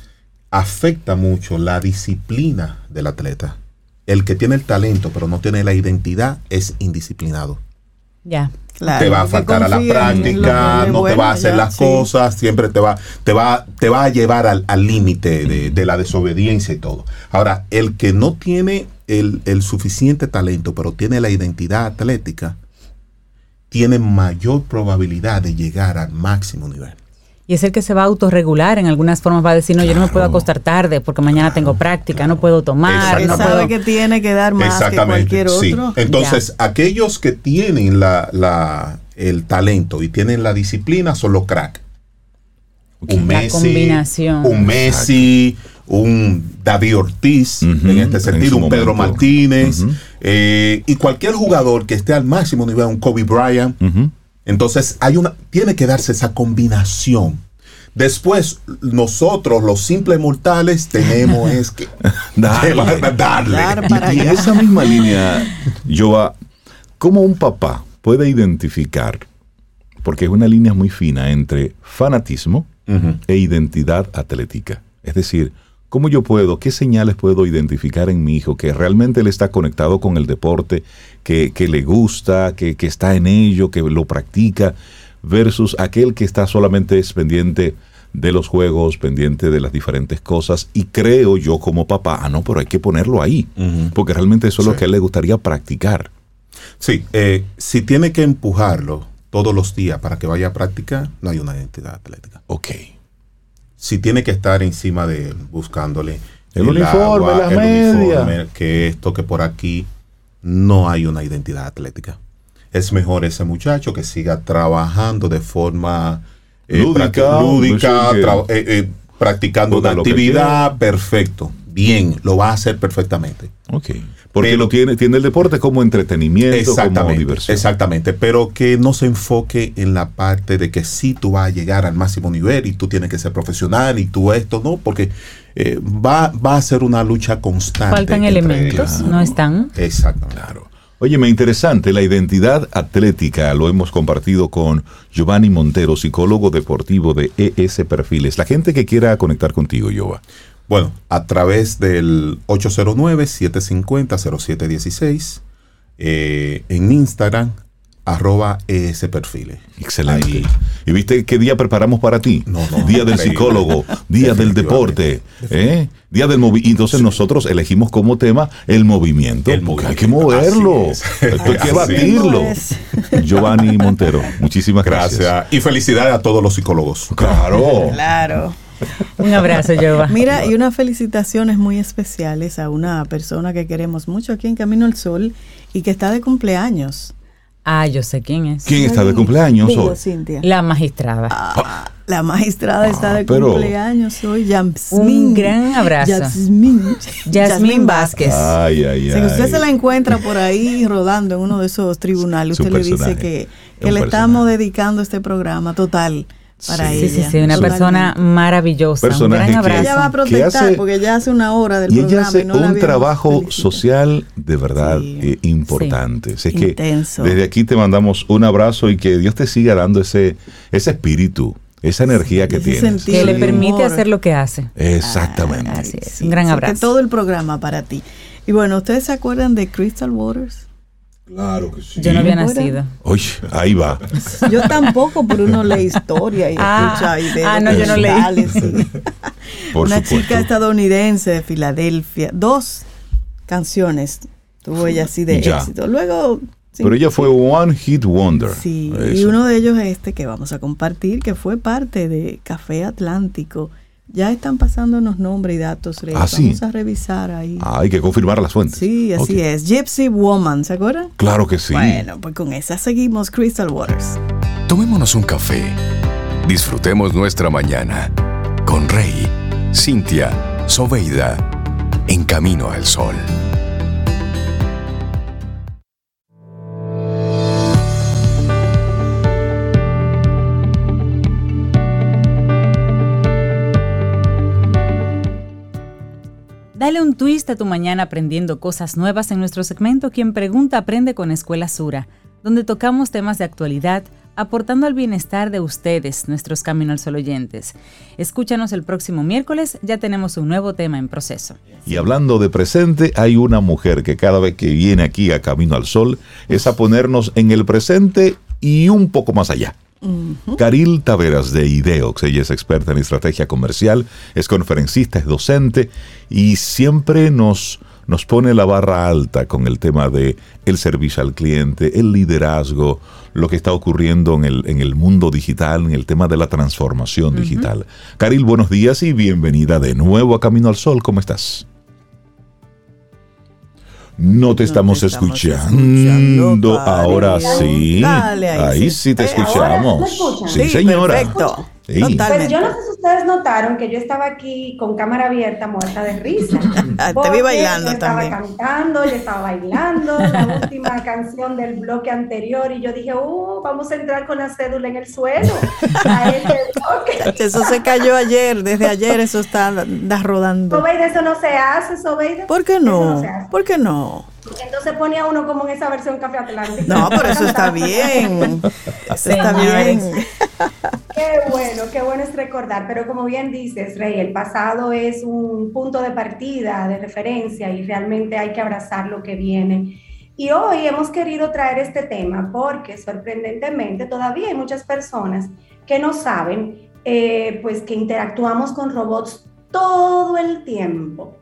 S6: afecta mucho la disciplina del atleta. El que tiene el talento pero no tiene la identidad es indisciplinado.
S3: Ya.
S6: Te va a faltar a la práctica, no te va a hacer las cosas, siempre te va, te va, te va a llevar al límite de, la desobediencia y todo. Ahora, el que no tiene el, el suficiente talento, pero tiene la identidad atlética, tiene mayor probabilidad de llegar al máximo nivel
S3: y es el que se va a autorregular en algunas formas, va a decir, no, yo no me puedo acostar tarde porque mañana tengo práctica, no puedo tomar.
S2: No
S3: sabe
S2: que tiene que dar más que cualquier otro.
S6: Entonces, aquellos que tienen la, el talento y tienen la disciplina son los crack. Un Messi, un Messi, un David Ortiz, en este sentido, un Pedro Martínez, eh, y cualquier jugador que esté al máximo nivel, un Kobe Bryant. Entonces hay una, tiene que darse esa combinación. Después, nosotros, los simples mortales, tenemos es que
S1: darle. y, en esa misma línea, Joa, ¿cómo un papá puede identificar? Porque es una línea muy fina entre fanatismo e identidad atlética. Es decir, ¿Cómo yo puedo, qué señales puedo identificar en mi hijo que realmente él está conectado con el deporte, que, le gusta, que, está en ello, que lo practica, versus aquel que está solamente pendiente de los juegos, pendiente de las diferentes cosas, y creo yo como papá, ah, no, pero hay que ponerlo ahí, porque realmente eso es lo que a él le gustaría practicar.
S6: Sí, eh, si tiene que empujarlo todos los días para que vaya a practicar, no hay una identidad atlética.
S1: Ok
S6: si tiene que estar encima de él, buscándole
S1: el, uniforme, la media.
S6: que esto, que por aquí, no hay una identidad atlética. Es mejor ese muchacho que siga trabajando de forma
S1: eh, lúdica,
S6: eh, eh, practicando una actividad, perfecto bien, lo va a hacer perfectamente.
S1: Ok. Porque lo tiene, tiene el deporte como entretenimiento, como diversión.
S6: Exactamente, pero que no se enfoque en la parte de que sí tú vas a llegar al máximo nivel y tú tienes que ser profesional y tú esto, no, porque eh, va, va a ser una lucha constante.
S3: Faltan elementos, no están.
S6: Exacto. Claro.
S1: Oye, me interesante, la identidad atlética lo hemos compartido con Giovanni Montero, psicólogo deportivo de ES Perfiles. La gente que quiera conectar contigo, Giova.
S6: Bueno, a través del 809-750-0716, eh, en Instagram, arroba ese perfiles.
S1: Excelente. ¿Y viste qué día preparamos para ti? día del psicólogo, día del deporte, ¿eh? día del movimiento. Entonces nosotros elegimos como tema el movimiento, porque hay que moverlo, hay que batirlo. Giovanni Montero, muchísimas gracias. gracias.
S6: Y felicidades a todos los psicólogos.
S1: Claro.
S2: Claro.
S3: Un abrazo, Jova.
S2: Mira, y unas felicitaciones muy especiales a una persona que queremos mucho aquí en Camino al Sol y que está de cumpleaños.
S3: Ah, yo sé quién es.
S1: ¿Quién está de cumpleaños hoy?
S3: La magistrada.
S2: Ah, la magistrada está de cumpleaños hoy.
S3: Un gran abrazo.
S2: Yasmín.
S3: Yasmín Vázquez.
S1: Ay, ay,
S2: Si usted se la encuentra por ahí rodando en uno de esos tribunales, usted le dice que, que le estamos dedicando este programa total para
S3: sí, ella. Sí, sí, una persona maravillosa. un gran abrazo.
S2: ella va a protestar porque ya hace una hora del
S1: y
S2: programa.
S1: Ella hace un trabajo social de verdad eh, importante. Es que desde aquí te mandamos un abrazo y que Dios te siga dando ese, ese espíritu. Esa energía que tiene.
S3: Que le permite hacer lo que hace.
S1: Exactamente.
S3: así es. Un gran abrazo.
S2: todo el programa para ti. Y bueno, ¿ustedes se acuerdan de Crystal Waters?
S1: Claro que sí.
S3: Yo no había nacido.
S1: Oye, ahí va.
S2: Yo tampoco, pero uno lee historia y
S3: Ah,
S2: escucha ideas.
S3: ah, no, yo no leí.
S1: Por
S2: Una
S1: supuesto.
S2: chica estadounidense de Filadelfia. Dos canciones tuvo ella así de
S1: Ya.
S2: éxito. Luego. sí,
S1: Pero ella fue One Hit Wonder.
S2: Sí, y uno de ellos es este que vamos a compartir, que fue parte de Café Atlántico. Ya están pasando unos nombres y datos, Rey.
S1: Ah, sí.
S2: Vamos a revisar ahí.
S1: Ah, hay que confirmar las fuentes.
S2: sí, así es. Gypsy Woman, ¿se acuerdan?
S1: Claro que sí.
S2: Bueno, pues con esa seguimos Crystal Waters.
S5: Tomémonos un café. Disfrutemos nuestra mañana con Rey, Cintia, Soveida, en camino al sol.
S3: Dale un twist a tu mañana aprendiendo cosas nuevas en nuestro segmento Quien Pregunta Aprende con Escuela Sura, donde tocamos temas de actualidad, aportando al bienestar de ustedes, nuestros Camino al Sol oyentes. Escúchanos el próximo miércoles, ya tenemos un nuevo tema en proceso.
S1: Y hablando de presente, hay una mujer que cada vez que viene aquí a Camino al Sol es a ponernos en el presente y un poco más allá. Caril Taveras de Ideox, ella es experta en estrategia comercial, es conferencista, es docente y siempre nos, nos pone la barra alta con el tema de el servicio al cliente, el liderazgo, lo que está ocurriendo en el, en el mundo digital, en el tema de la transformación digital. Caril, buenos días y bienvenida de nuevo a Camino al Sol. ¿Cómo estás? No te estamos
S2: te estamos
S1: escuchando.
S2: escuchando,
S1: Ahora sí.
S2: Dale, ahí
S1: ahí
S2: sí.
S1: sí te escuchamos.
S7: ¿ahora me escuchan?
S1: Sí, señora.
S2: Perfecto.
S1: Sí.
S2: Totalmente.
S7: Pues yo no sé si ustedes notaron que yo estaba aquí con cámara abierta, muerta de risa.
S2: Ah, te vi bailando
S7: yo estaba
S2: también.
S7: cantando, yo estaba bailando, la última canción del bloque anterior, y yo dije, uh, vamos a entrar con la cédula en el suelo a este bloque.
S2: Eso se cayó ayer, desde ayer eso está rodando.
S7: Sobeida, eso no se hace, Sobeida.
S2: ¿Por qué no? ¿Por qué no?
S7: Entonces pone a uno como en esa versión Café Atlántico.
S2: No, pero eso está bien. Eso está bien.
S7: Qué bueno, qué bueno es recordar, pero como bien dices, Rey, el pasado es un punto de partida, de referencia y realmente hay que abrazar lo que viene. Y hoy hemos querido traer este tema porque sorprendentemente todavía hay muchas personas que no saben eh, pues que interactuamos con robots todo el tiempo.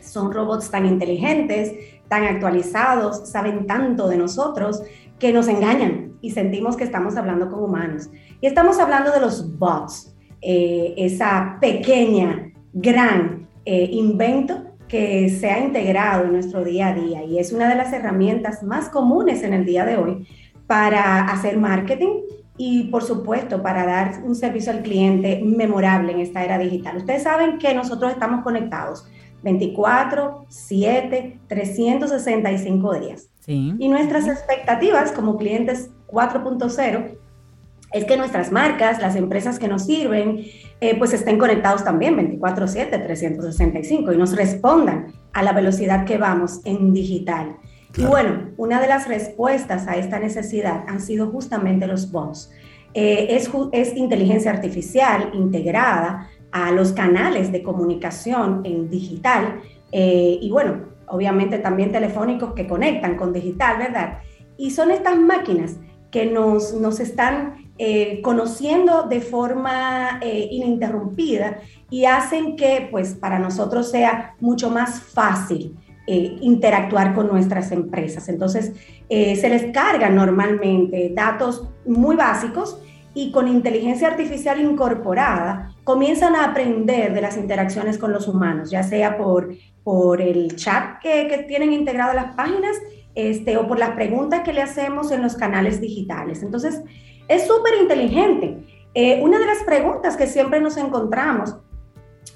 S7: Son robots tan inteligentes, tan actualizados, saben tanto de nosotros que nos engañan y sentimos que estamos hablando con humanos. Y estamos hablando de los bots, eh, esa pequeña, gran eh, invento que se ha integrado en nuestro día a día y es una de las herramientas más comunes en el día de hoy para hacer marketing y por supuesto para dar un servicio al cliente memorable en esta era digital. Ustedes saben que nosotros estamos conectados 24, 7, 365 días.
S3: Sí.
S7: Y nuestras expectativas como clientes 4.0 es que nuestras marcas, las empresas que nos sirven, eh, pues estén conectados también 24/7, 365 y nos respondan a la velocidad que vamos en digital. Y bueno, una de las respuestas a esta necesidad han sido justamente los bots. Eh, es, es inteligencia artificial integrada a los canales de comunicación en digital eh, y bueno, obviamente también telefónicos que conectan con digital, ¿verdad? Y son estas máquinas que nos, nos están eh, conociendo de forma eh, ininterrumpida y hacen que pues para nosotros sea mucho más fácil interactuar con nuestras empresas. Entonces, se les cargan normalmente datos muy básicos y con inteligencia artificial incorporada comienzan a aprender de las interacciones con los humanos, ya sea por, por el chat que, que tienen integrado las páginas este, o por las preguntas que le hacemos en los canales digitales. Entonces, es súper inteligente. Eh, una de las preguntas que siempre nos encontramos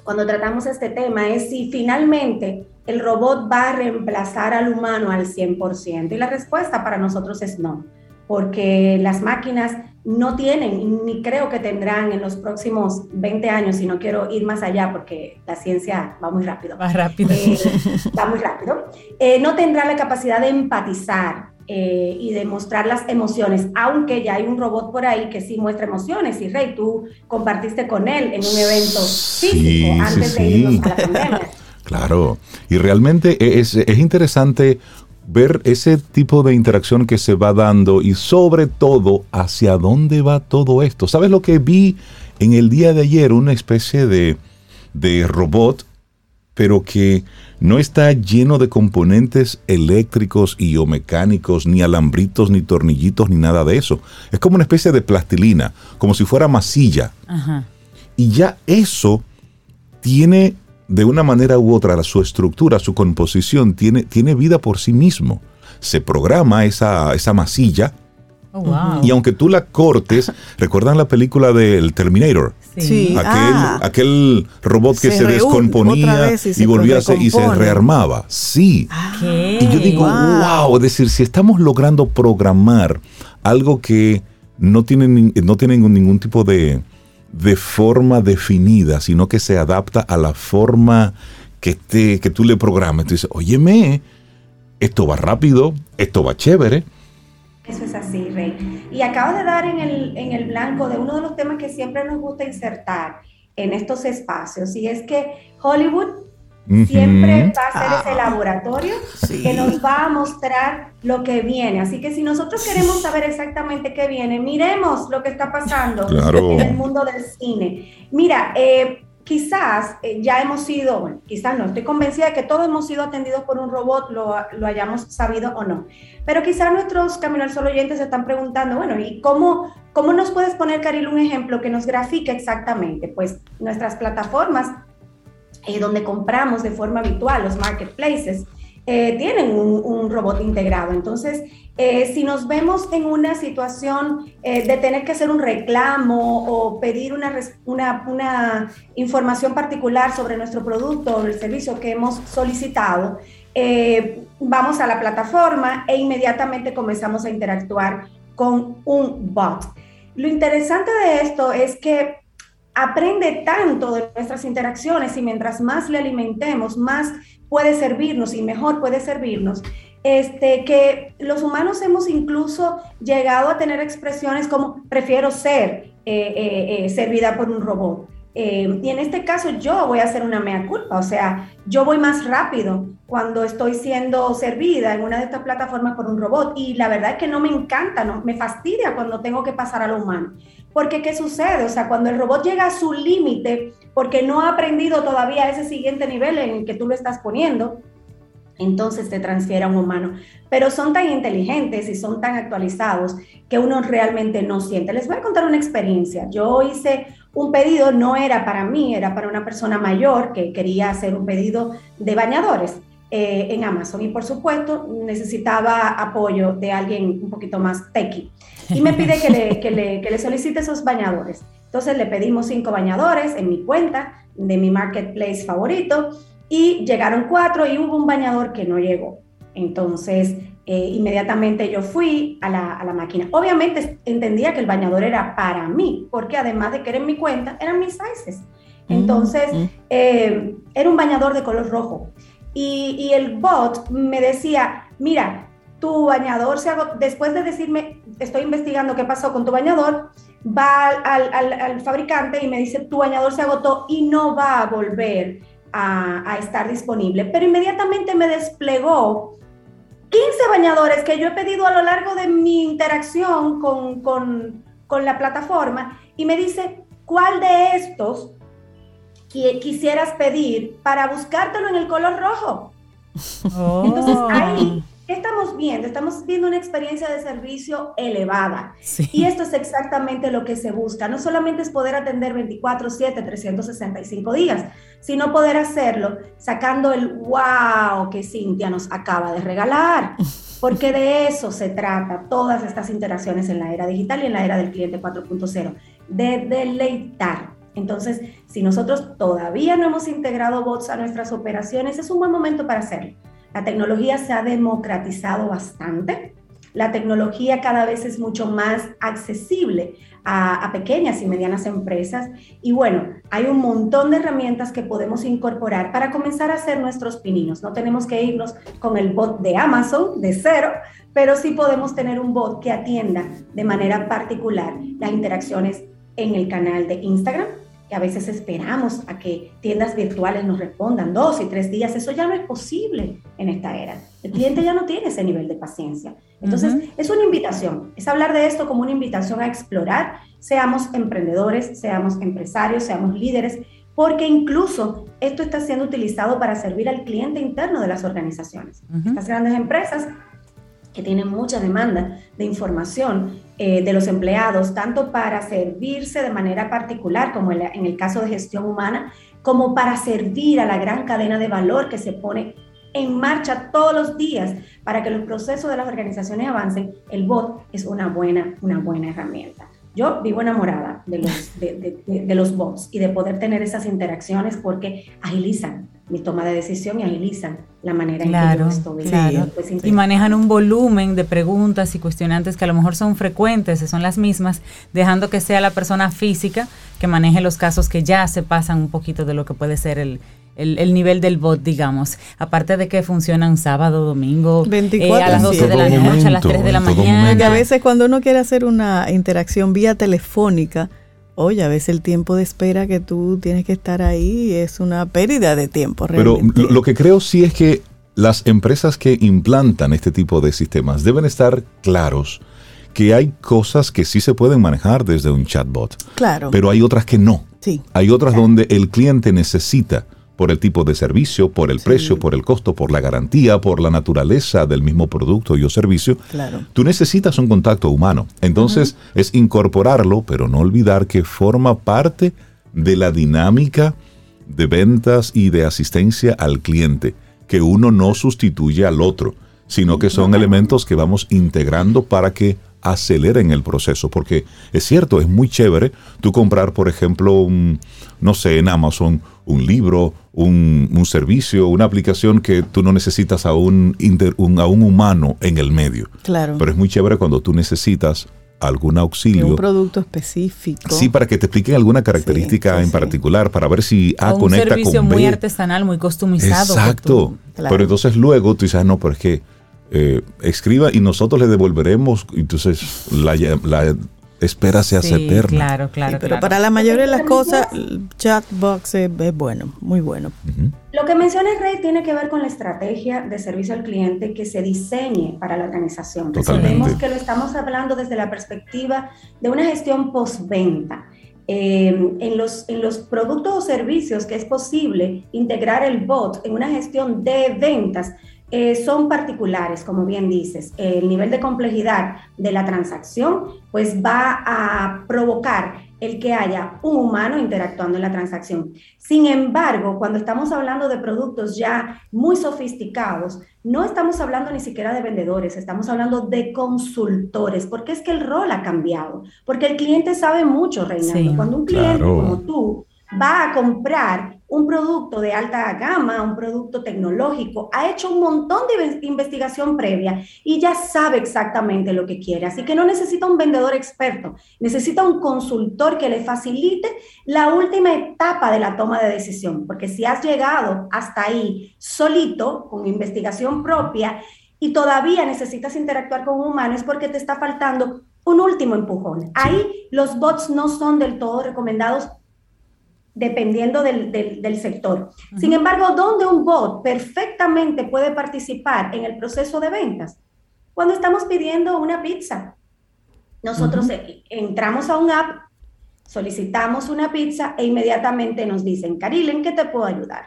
S7: cuando tratamos este tema es si finalmente el robot va a reemplazar al humano al 100%. Y la respuesta para nosotros es no, porque las máquinas no tienen, ni creo que tendrán en los próximos 20 años, si no quiero ir más allá porque la ciencia va muy rápido.
S3: Va rápido.
S7: Eh, va muy rápido. Eh, no tendrá la capacidad de empatizar eh, y de mostrar las emociones, aunque ya hay un robot por ahí que sí muestra emociones. Y Rey, tú compartiste con él en un evento físico
S1: Sí,
S7: antes
S1: sí,
S7: de irnos
S1: sí.
S7: a la pandemia.
S1: Claro, y realmente es, es interesante ver ese tipo de interacción que se va dando y sobre todo hacia dónde va todo esto. ¿Sabes lo que vi en el día de ayer? Una especie de, de robot, pero que no está lleno de componentes eléctricos y o mecánicos, ni alambritos, ni tornillitos, ni nada de eso. Es como una especie de plastilina, como si fuera masilla. Y ya eso tiene de una manera u otra su estructura, su composición, tiene, tiene vida por sí mismo. Se programa esa, esa masilla. Oh, y aunque tú la cortes, ¿recuerdan la película del Terminator? Sí. Aquel, ah. aquel robot que se, descomponía y, volvía a ser, y se rearmaba. Sí. Y yo digo, wow. es decir, si estamos logrando programar algo que no tiene, no tiene ningún tipo de, de forma definida, sino que se adapta a la forma que, te, que tú le programas. Tú dices, óyeme, esto va rápido, esto va chévere.
S7: Eso es así, Rey. Y acabo de dar en el, en el blanco de uno de los temas que siempre nos gusta insertar en estos espacios, y es que Hollywood Siempre va a ser ese ah. laboratorio que nos va a mostrar lo que viene. Así que si nosotros queremos saber exactamente qué viene, miremos lo que está pasando en el mundo del cine. Mira, eh, quizás eh, ya hemos sido, bueno, quizás no, estoy convencida de que todos hemos sido atendidos por un robot, lo, lo hayamos sabido o no. Pero quizás nuestros Camino al Sol oyentes se están preguntando, bueno, ¿y cómo, cómo nos puedes poner, Caril, un ejemplo que nos grafique exactamente? Pues nuestras plataformas eh, donde compramos de forma habitual, los marketplaces, eh, tienen un, robot integrado. Entonces, eh, si nos vemos en una situación de tener que hacer un reclamo o pedir una, una, una, información particular sobre nuestro producto o el servicio que hemos solicitado, vamos a la plataforma e inmediatamente comenzamos a interactuar con un bot. Lo interesante de esto es que aprende tanto de nuestras interacciones y mientras más le alimentemos, más puede servirnos y mejor puede servirnos, este, que los humanos hemos incluso llegado a tener expresiones como prefiero ser eh, eh, eh, servida por un robot. y en este caso yo voy a hacer una mea culpa, o sea, yo voy más rápido cuando estoy siendo servida en una de estas plataformas por un robot y la verdad es que no me encanta, no, me fastidia cuando tengo que pasar a lo humano. Porque ¿qué sucede? O sea, cuando el robot llega a su límite, porque no ha aprendido todavía ese siguiente nivel en el que tú lo estás poniendo, entonces te transfiere a un humano. Pero son tan inteligentes y son tan actualizados que uno realmente no siente. Les voy a contar una experiencia. Yo hice un pedido, no era para mí, era para una persona mayor que quería hacer un pedido de bañadores. Eh, en Amazon y por supuesto necesitaba apoyo de alguien un poquito más techy y me pide que le, que le, que le solicite esos bañadores. Entonces le pedimos cinco bañadores en mi cuenta de mi marketplace favorito y llegaron cuatro y hubo un bañador que no llegó. Entonces, eh, inmediatamente yo fui a la, a la, máquina. Obviamente entendía que el bañador era para mí, porque además de que era en mi cuenta, eran mis sizes. Entonces, mm. Eh, era un bañador de color rojo. Y, y, el bot me decía, mira, tu bañador se agotó, después de decirme, estoy investigando qué pasó con tu bañador, va al, al, al, fabricante y me dice, tu bañador se agotó y no va a volver a, a, estar disponible. Pero inmediatamente me desplegó 15 bañadores que yo he pedido a lo largo de mi interacción con, con, con la plataforma y me dice, ¿cuál de estos quisieras pedir para buscártelo en el color rojo? Entonces ahí ¿Qué estamos viendo? Estamos viendo una experiencia de servicio elevada. Y esto es exactamente lo que se busca. No solamente es poder atender 24, 7, 365 días, sino poder hacerlo sacando el wow que Cintia nos acaba de regalar. Porque de eso se trata todas estas interacciones en la era digital y en la era del cliente 4.0, de deleitar. Entonces, si nosotros todavía no hemos integrado bots a nuestras operaciones, es un buen momento para hacerlo la tecnología se ha democratizado bastante. La tecnología cada vez es mucho más accesible a, pequeñas y medianas empresas. Y bueno, hay un montón de herramientas que podemos incorporar para comenzar a hacer nuestros pininos. No tenemos que irnos con el bot de Amazon de cero, pero sí podemos tener un bot que atienda de manera particular las interacciones en el canal de Instagram, que a veces esperamos a que tiendas virtuales nos respondan dos y tres días, eso ya no es posible en esta era. El cliente ya no tiene ese nivel de paciencia. Entonces, es una invitación, es hablar de esto como una invitación a explorar, seamos emprendedores, seamos empresarios, seamos líderes, porque incluso esto está siendo utilizado para servir al cliente interno de las organizaciones. Estas grandes empresas que tienen mucha demanda de información eh, de los empleados, tanto para servirse de manera particular, como en el caso de gestión humana, como para servir a la gran cadena de valor que se pone en marcha todos los días para que los procesos de las organizaciones avancen, el bot es una buena, una buena herramienta. Yo vivo enamorada de los, de, los bots y de poder tener esas interacciones porque agilizan mi toma de decisión y agilizan la manera en que yo estoy.
S3: Claro. y manejan un volumen de preguntas y cuestionantes que a lo mejor son frecuentes, son las mismas, dejando que sea la persona física que maneje los casos que ya se pasan un poquito de lo que puede ser el, el, nivel del bot, digamos. Aparte de que funcionan sábado, domingo,
S2: 24, eh,
S3: a las 12 de la noche, a las 3 de la mañana.
S2: a veces cuando uno quiere hacer una interacción vía telefónica, oye, a veces el tiempo de espera que tú tienes que estar ahí es una pérdida de tiempo.
S1: Realmente. Pero lo que creo sí es que las empresas que implantan este tipo de sistemas deben estar claros que hay cosas que sí se pueden manejar desde un chatbot.
S2: Claro.
S1: Pero hay otras que no.
S2: Sí.
S1: Hay otras donde el cliente necesita por el tipo de servicio, por el precio, por el costo, por la garantía, por la naturaleza del mismo producto y o servicio,
S2: claro.
S1: tú necesitas un contacto humano. Entonces es incorporarlo, pero no olvidar que forma parte de la dinámica de ventas y de asistencia al cliente, que uno no sustituye al otro, sino que son elementos que vamos integrando para que aceleren el proceso, porque es cierto, es muy chévere tú comprar, por ejemplo, un, no sé, en Amazon, un libro, un, un servicio, una aplicación que tú no necesitas a un, a un humano en el medio.
S2: Claro.
S1: Pero es muy chévere cuando tú necesitas algún auxilio.
S2: un producto específico.
S1: Sí, para que te expliquen alguna característica en particular, para ver si A conecta con
S3: Un servicio muy artesanal, muy customizado.
S1: Exacto. Pero entonces luego tú dices, ah, no, pero es que eh, escriba y nosotros le devolveremos. Entonces la, la espera se hace
S3: Claro, claro.
S2: pero para la mayoría de las cosas, chatbox es, es, bueno, muy bueno.
S7: Lo que menciona Rey tiene que ver con la estrategia de servicio al cliente que se diseñe para la organización. Recordemos que lo estamos hablando desde la perspectiva de una gestión postventa. Eh, en, los, en los productos o servicios que es posible integrar el bot en una gestión de ventas, eh, son particulares, como bien dices. El nivel de complejidad de la transacción, pues va a provocar el que haya un humano interactuando en la transacción. Sin embargo, cuando estamos hablando de productos ya muy sofisticados, no estamos hablando ni siquiera de vendedores, estamos hablando de consultores, porque es que el rol ha cambiado, porque el cliente sabe mucho, Reinaldo. cuando un cliente como tú va a comprar un producto de alta gama, un producto tecnológico, ha hecho un montón de investigación previa y ya sabe exactamente lo que quiere. Así que no necesita un vendedor experto, necesita un consultor que le facilite la última etapa de la toma de decisión, porque si has llegado hasta ahí solito, con investigación propia, y todavía necesitas interactuar con un humano, es porque te está faltando un último empujón. Ahí los bots no son del todo recomendados dependiendo del, del, sector. Sin embargo, ¿dónde un bot perfectamente puede participar en el proceso de ventas? Cuando estamos pidiendo una pizza. Nosotros e, entramos a un app, solicitamos una pizza e inmediatamente nos dicen, Caril, ¿en qué te puedo ayudar?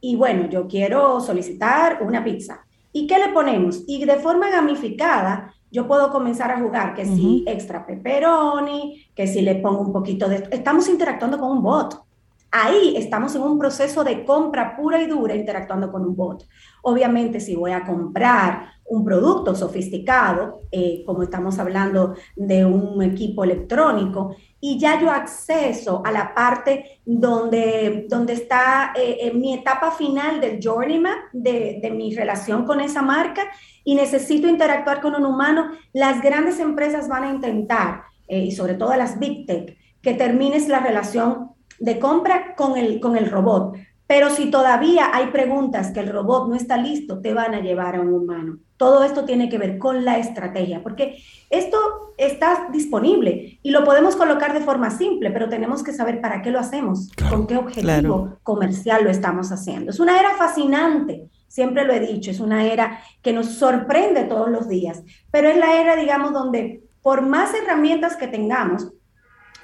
S7: Y bueno, yo quiero solicitar una pizza. ¿Y qué le ponemos? Y de forma gamificada, yo puedo comenzar a jugar que si extra pepperoni, que si le pongo un poquito de... Estamos interactuando con un bot. Ahí estamos en un proceso de compra pura y dura interactuando con un bot. Obviamente, si voy a comprar un producto sofisticado, eh, como estamos hablando de un equipo electrónico, y ya yo acceso a la parte donde, donde está eh, en mi etapa final del journeyman, de, de mi relación con esa marca, y necesito interactuar con un humano, las grandes empresas van a intentar, eh, y sobre todo las big tech, que termines la relación de compra con el, con el robot. Pero si todavía hay preguntas que el robot no está listo, te van a llevar a un humano. Todo esto tiene que ver con la estrategia, porque esto está disponible y lo podemos colocar de forma simple, pero tenemos que saber para qué lo hacemos, con qué objetivo comercial lo estamos haciendo. Es una era fascinante, siempre lo he dicho, es una era que nos sorprende todos los días, pero es la era, digamos, donde por más herramientas que tengamos,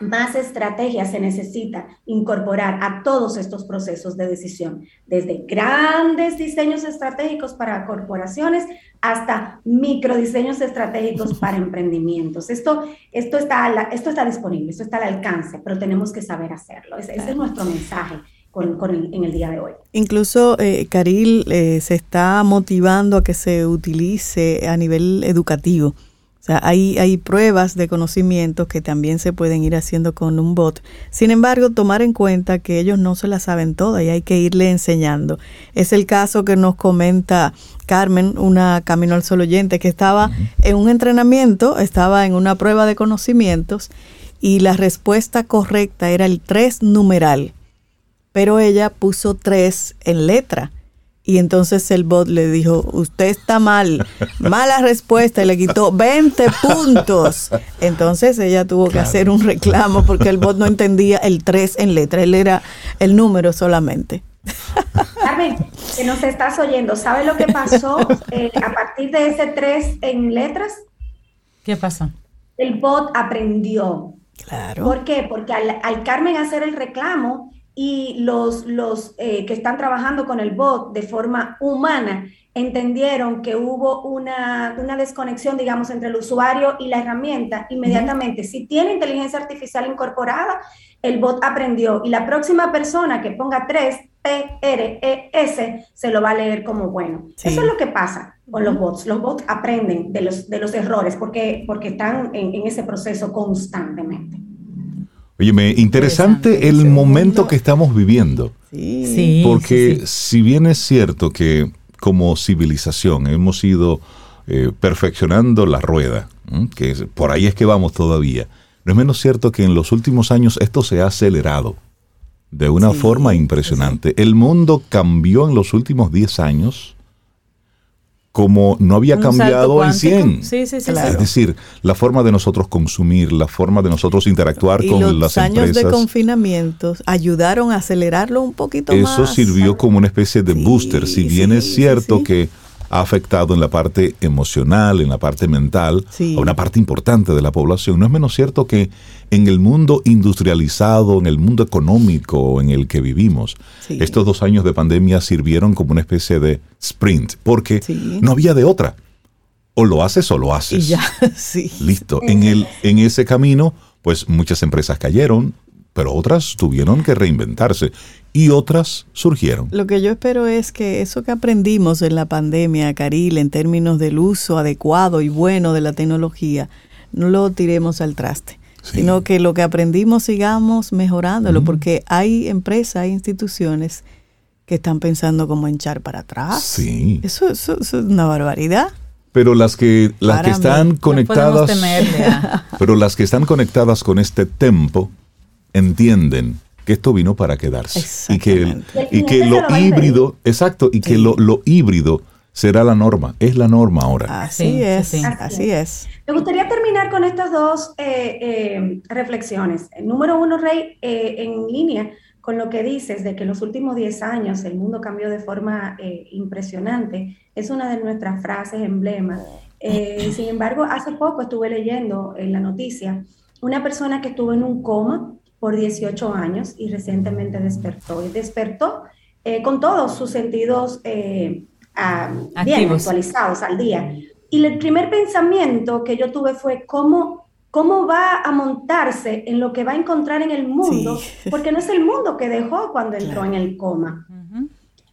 S7: más estrategias se necesita incorporar a todos estos procesos de decisión, desde grandes diseños estratégicos para corporaciones hasta microdiseños estratégicos para emprendimientos. Esto, esto, está, esto está disponible, esto está al alcance, pero tenemos que saber hacerlo. Ese, es nuestro mensaje. Con, en el día de hoy.
S2: Incluso, eh, Caril, eh, se está motivando a que se utilice a nivel educativo o sea, hay, hay pruebas de conocimiento que también se pueden ir haciendo con un bot. Sin embargo, tomar en cuenta que ellos no se las saben todas y hay que irle enseñando. Es el caso que nos comenta Carmen, una Camino al Sol oyente, que estaba en un entrenamiento, estaba en una prueba de conocimientos y la respuesta correcta era el 3 numeral, pero ella puso 3 en letra. Y entonces el bot le dijo, usted está mal, mala respuesta, y le quitó 20 puntos. Entonces ella tuvo que hacer un reclamo porque el bot no entendía el 3 en letra, él era el número solamente.
S7: Carmen, que nos estás oyendo, ¿sabe lo que pasó eh, a partir de ese 3 en letras?
S3: ¿Qué pasó?
S7: El bot aprendió.
S2: Claro.
S7: ¿Por qué? Porque al, al Carmen hacer el reclamo, y los, los eh, que están trabajando con el bot de forma humana entendieron que hubo una, una, desconexión, digamos, entre el usuario y la herramienta, inmediatamente, si tiene inteligencia artificial incorporada, el bot aprendió y la próxima persona que ponga 3 P, R, E, S, se lo va a leer como bueno. Eso es lo que pasa con los bots. Los bots aprenden de los, de los errores porque, porque están en, en ese proceso constantemente.
S1: Oye, interesante el momento que estamos viviendo.
S3: Sí.
S1: Porque si bien es cierto que como civilización hemos ido eh, perfeccionando la rueda, que por ahí es que vamos todavía, no es menos cierto que en los últimos años esto se ha acelerado de una forma impresionante. El mundo cambió en los últimos 10 años como no había cambiado en 100.
S3: Sí, sí, sí,
S1: Es decir, la forma de nosotros consumir, la forma de nosotros interactuar con las empresas.
S2: Los años de confinamiento ayudaron a acelerarlo un poquito
S1: Eso
S2: más.
S1: Eso sirvió como una especie de booster, si bien es cierto que ha afectado en la parte emocional, en la parte mental, a una parte importante de la población. No es menos cierto que en el mundo industrializado, en el mundo económico en el que vivimos, estos dos años de pandemia sirvieron como una especie de sprint, porque no había de otra. O lo haces o lo haces.
S2: Y ya, sí.
S1: Listo. En, el, en ese camino, pues muchas empresas cayeron, pero otras tuvieron que reinventarse y otras surgieron.
S2: Lo que yo espero es que eso que aprendimos en la pandemia, Caril, en términos del uso adecuado y bueno de la tecnología, no lo tiremos al traste, sino que lo que aprendimos sigamos mejorándolo, porque hay empresas, hay instituciones que están pensando cómo hinchar para atrás.
S1: Sí.
S2: Eso, es una barbaridad.
S1: Pero las que las que están conectadas, pero las que están conectadas con este tempo entienden que esto vino para quedarse y que, y que lo híbrido, exacto, y que lo, lo, híbrido será la norma, es la norma ahora.
S2: Así es, así, es.
S7: Me gustaría terminar con estas dos eh, eh, reflexiones. Número uno, Rey, eh, en línea con lo que dices de que en los últimos 10 años el mundo cambió de forma impresionante, es una de nuestras frases emblema. sin embargo, hace poco estuve leyendo en la noticia una persona que estuvo en un coma por 18 años y recientemente despertó. Y despertó eh, con todos sus sentidos eh, bien actualizados al día. Y el primer pensamiento que yo tuve fue cómo, cómo va a montarse en lo que va a encontrar en el mundo, porque no es el mundo que dejó cuando entró en el coma.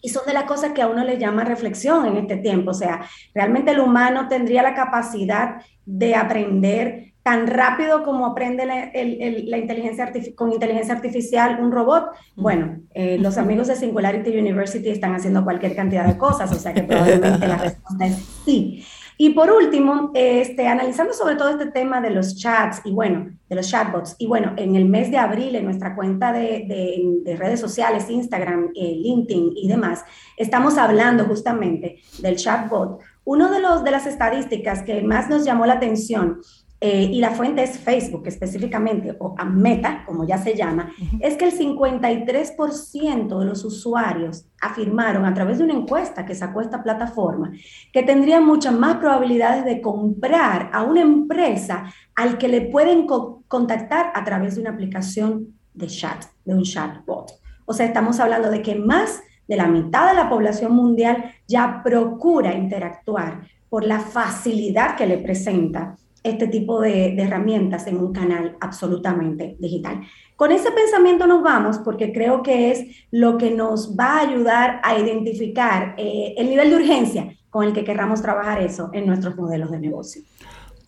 S7: Y son de las cosas que a uno le llama reflexión en este tiempo. O sea, realmente el humano tendría la capacidad de aprender tan rápido como aprende la, inteligencia con inteligencia artificial un robot, bueno, eh, los amigos de Singularity University están haciendo cualquier cantidad de cosas, o sea que probablemente la respuesta es sí. Y por último, este, analizando sobre todo este tema de los chats y bueno, de los chatbots, y bueno, en el mes de abril en nuestra cuenta de, de, redes sociales, Instagram, eh, LinkedIn y demás, estamos hablando justamente del chatbot. Uno de, los, de las estadísticas que más nos llamó la atención eh, y la fuente es Facebook específicamente, o Meta, como ya se llama, es que el 53% de los usuarios afirmaron a través de una encuesta que sacó esta plataforma que tendrían muchas más probabilidades de comprar a una empresa al que le pueden contactar a través de una aplicación de chat, de un chatbot. O sea, estamos hablando de que más de la mitad de la población mundial ya procura interactuar por la facilidad que le presenta este tipo de, herramientas en un canal absolutamente digital. Con ese pensamiento nos vamos porque creo que es lo que nos va a ayudar a identificar eh, el nivel de urgencia con el que querramos trabajar eso en nuestros modelos de negocio.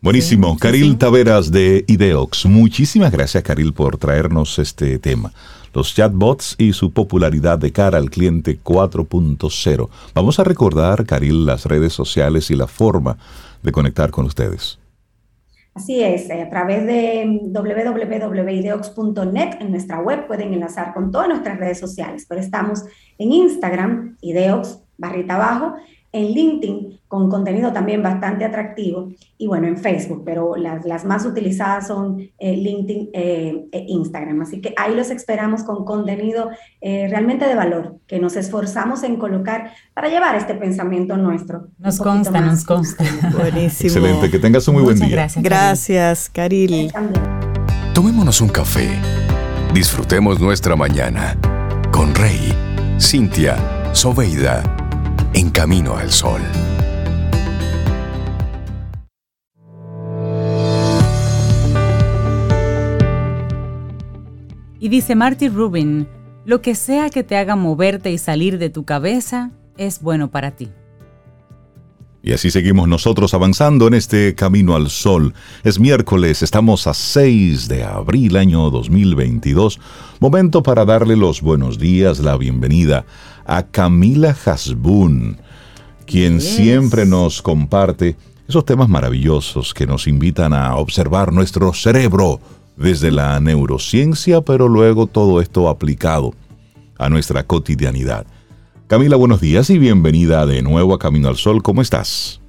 S1: Buenísimo. Caril Taveras de Ideox. Muchísimas gracias, Caril, por traernos este tema. Los chatbots y su popularidad de cara al cliente 4.0. Vamos a recordar, Caril, las redes sociales y la forma de conectar con ustedes.
S7: Así es, eh, a través de www.ideox.net en nuestra web pueden enlazar con todas nuestras redes sociales, pero estamos en Instagram, Ideox, barrita abajo, en LinkedIn con contenido también bastante atractivo y bueno, en Facebook, pero las, las más utilizadas son eh, LinkedIn eh, e Instagram. Así que ahí los esperamos con contenido eh, realmente de valor, que nos esforzamos en colocar para llevar este pensamiento nuestro.
S3: Nos consta, nos consta.
S1: Buenísimo. Excelente, que tengas un muy buen día.
S2: Gracias, gracias Caril.
S5: Tomémonos un café. Disfrutemos nuestra mañana con Rey, Cintia, Soveida en camino al sol.
S3: Y dice Marty Rubin, lo que sea que te haga moverte y salir de tu cabeza es bueno para ti.
S1: Y así seguimos nosotros avanzando en este camino al sol. Es miércoles, estamos a 6 de abril año 2022. Momento para darle los buenos días, la bienvenida a Camila Hasbun, quien siempre nos comparte esos temas maravillosos que nos invitan a observar nuestro cerebro desde la neurociencia, pero luego todo esto aplicado a nuestra cotidianidad. Camila, buenos días y bienvenida de nuevo a Camino al Sol. ¿Cómo estás?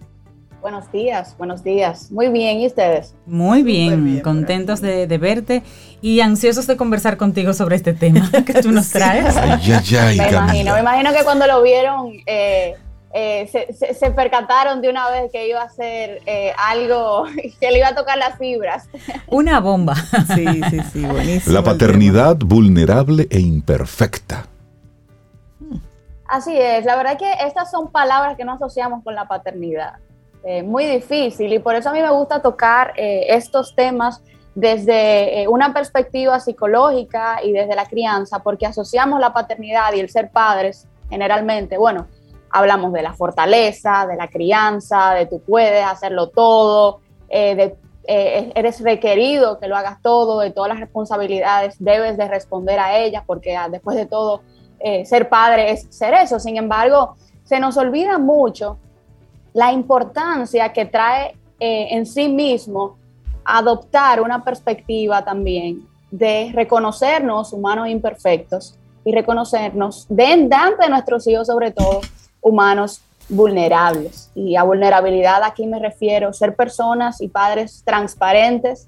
S8: Buenos días, buenos días. Muy bien, ¿y ustedes?
S3: Muy bien, contentos de, verte y ansiosos de conversar contigo sobre este tema que tú nos traes.
S8: me imagino, me imagino que cuando lo vieron eh, eh, se, percataron de una vez que iba a ser eh, algo que le iba a tocar las fibras.
S3: Una bomba.
S2: Sí, sí, sí, buenísimo.
S1: La paternidad vulnerable e imperfecta.
S8: Así es, la verdad que estas son palabras que no asociamos con la paternidad. Eh, muy difícil y por eso a mí me gusta tocar eh, estos temas desde eh, una perspectiva psicológica y desde la crianza, porque asociamos la paternidad y el ser padres generalmente, bueno, hablamos de la fortaleza, de la crianza, de tú puedes hacerlo todo, de eres requerido que lo hagas todo, de todas las responsabilidades debes de responder a ellas, porque ah, después de todo eh, ser padre es ser eso. Sin embargo, se nos olvida mucho la importancia que trae eh, en sí mismo adoptar una perspectiva también de reconocernos humanos imperfectos y reconocernos de, de nuestros hijos, sobre todo, humanos vulnerables. Y a vulnerabilidad aquí me refiero ser personas y padres transparentes,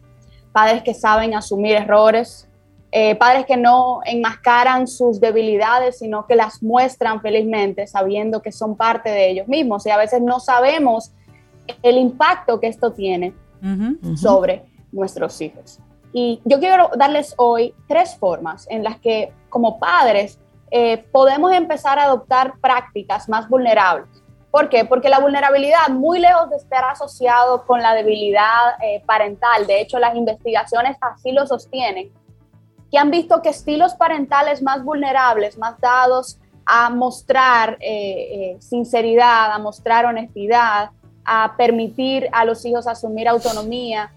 S8: padres que saben asumir errores, eh, padres que no enmascaran sus debilidades, sino que las muestran felizmente, sabiendo que son parte de ellos mismos. Y a veces no sabemos el impacto que esto tiene sobre nuestros hijos. Y yo quiero darles hoy tres formas en las que como padres eh, podemos empezar a adoptar prácticas más vulnerables. ¿Por qué? Porque la vulnerabilidad, muy lejos de estar asociado con la debilidad eh, parental, de hecho las investigaciones así lo sostienen, han visto que estilos parentales más vulnerables, más dados a mostrar eh, eh, sinceridad, a mostrar honestidad, a permitir a los hijos asumir autonomía,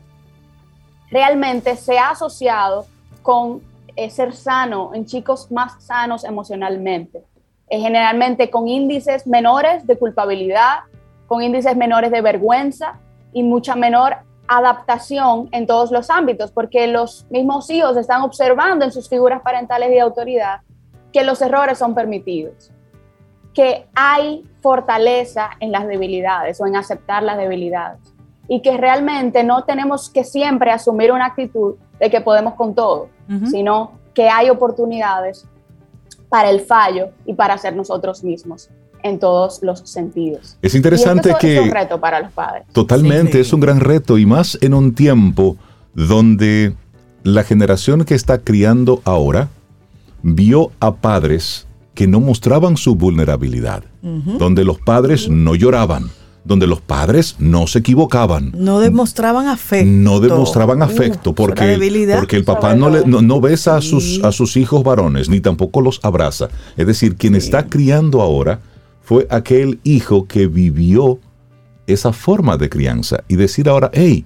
S8: realmente se ha asociado con eh, ser sano en chicos más sanos emocionalmente, generalmente con índices menores de culpabilidad, con índices menores de vergüenza y mucha menor adaptación en todos los ámbitos, porque los mismos hijos están observando en sus figuras parentales de autoridad que los errores son permitidos, que hay fortaleza en las debilidades o en aceptar las debilidades y que realmente no tenemos que siempre asumir una actitud de que podemos con todo, sino que hay oportunidades para el fallo y para ser nosotros mismos en todos los sentidos.
S1: Es interesante que...
S8: Es un reto para los padres.
S1: Totalmente, es un gran reto y más en un tiempo donde la generación que está criando ahora vio a padres que no mostraban su vulnerabilidad, donde los padres no lloraban, donde los padres no se equivocaban.
S2: No demostraban afecto.
S1: No demostraban afecto porque, porque el papá no, le, no, besa a sus, a sus hijos varones, ni tampoco los abraza. Es decir, quien está criando ahora fue aquel hijo que vivió esa forma de crianza y decir ahora, hey,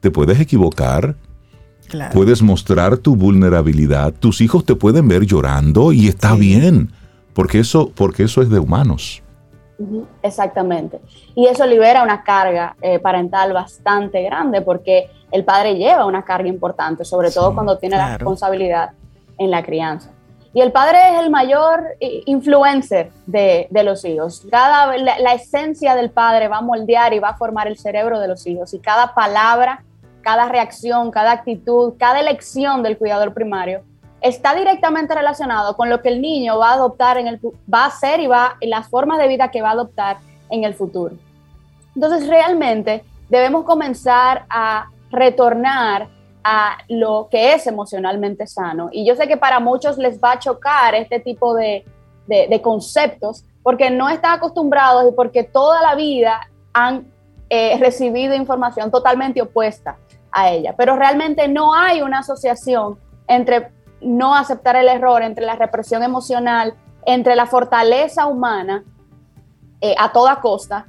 S1: te puedes equivocar, puedes mostrar tu vulnerabilidad, tus hijos te pueden ver llorando y está bien, porque eso, porque eso es de humanos.
S8: Exactamente. Y eso libera una carga eh, parental bastante grande porque el padre lleva una carga importante, sobre todo cuando tiene la responsabilidad en la crianza. Y el padre es el mayor eh, influencer de, los hijos. Cada, la, esencia del padre va a moldear y va a formar el cerebro de los hijos. Y cada palabra, cada reacción, cada actitud, cada elección del cuidador primario está directamente relacionado con lo que el niño va a adoptar en el va a hacer y va en las formas de vida que va a adoptar en el futuro. Entonces, realmente debemos comenzar a retornar a lo que es emocionalmente sano. Y yo sé que para muchos les va a chocar este tipo de, conceptos porque no están acostumbrados y porque toda la vida han eh, recibido información totalmente opuesta a ella. Pero realmente no hay una asociación entre no aceptar el error, entre la represión emocional, entre la fortaleza humana eh, a toda costa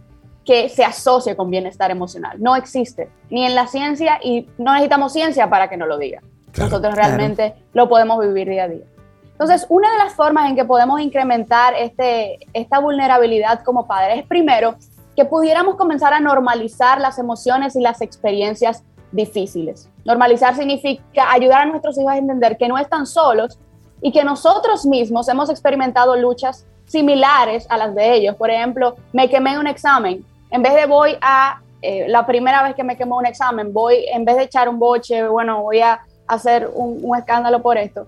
S8: que se asocie con bienestar emocional. No existe, ni en la ciencia, y no necesitamos ciencia para que nos lo diga. Nosotros realmente lo podemos vivir día a día. Entonces, una de las formas en que podemos incrementar este, esta vulnerabilidad como padres es primero que pudiéramos comenzar a normalizar las emociones y las experiencias difíciles. Normalizar significa ayudar a nuestros hijos a entender que no están solos y que nosotros mismos hemos experimentado luchas similares a las de ellos. Por ejemplo, me quemé en un examen, en vez de voy a, eh, la primera vez que me quemo un examen, voy, en vez de echar un boche, bueno, voy a hacer un, escándalo por esto.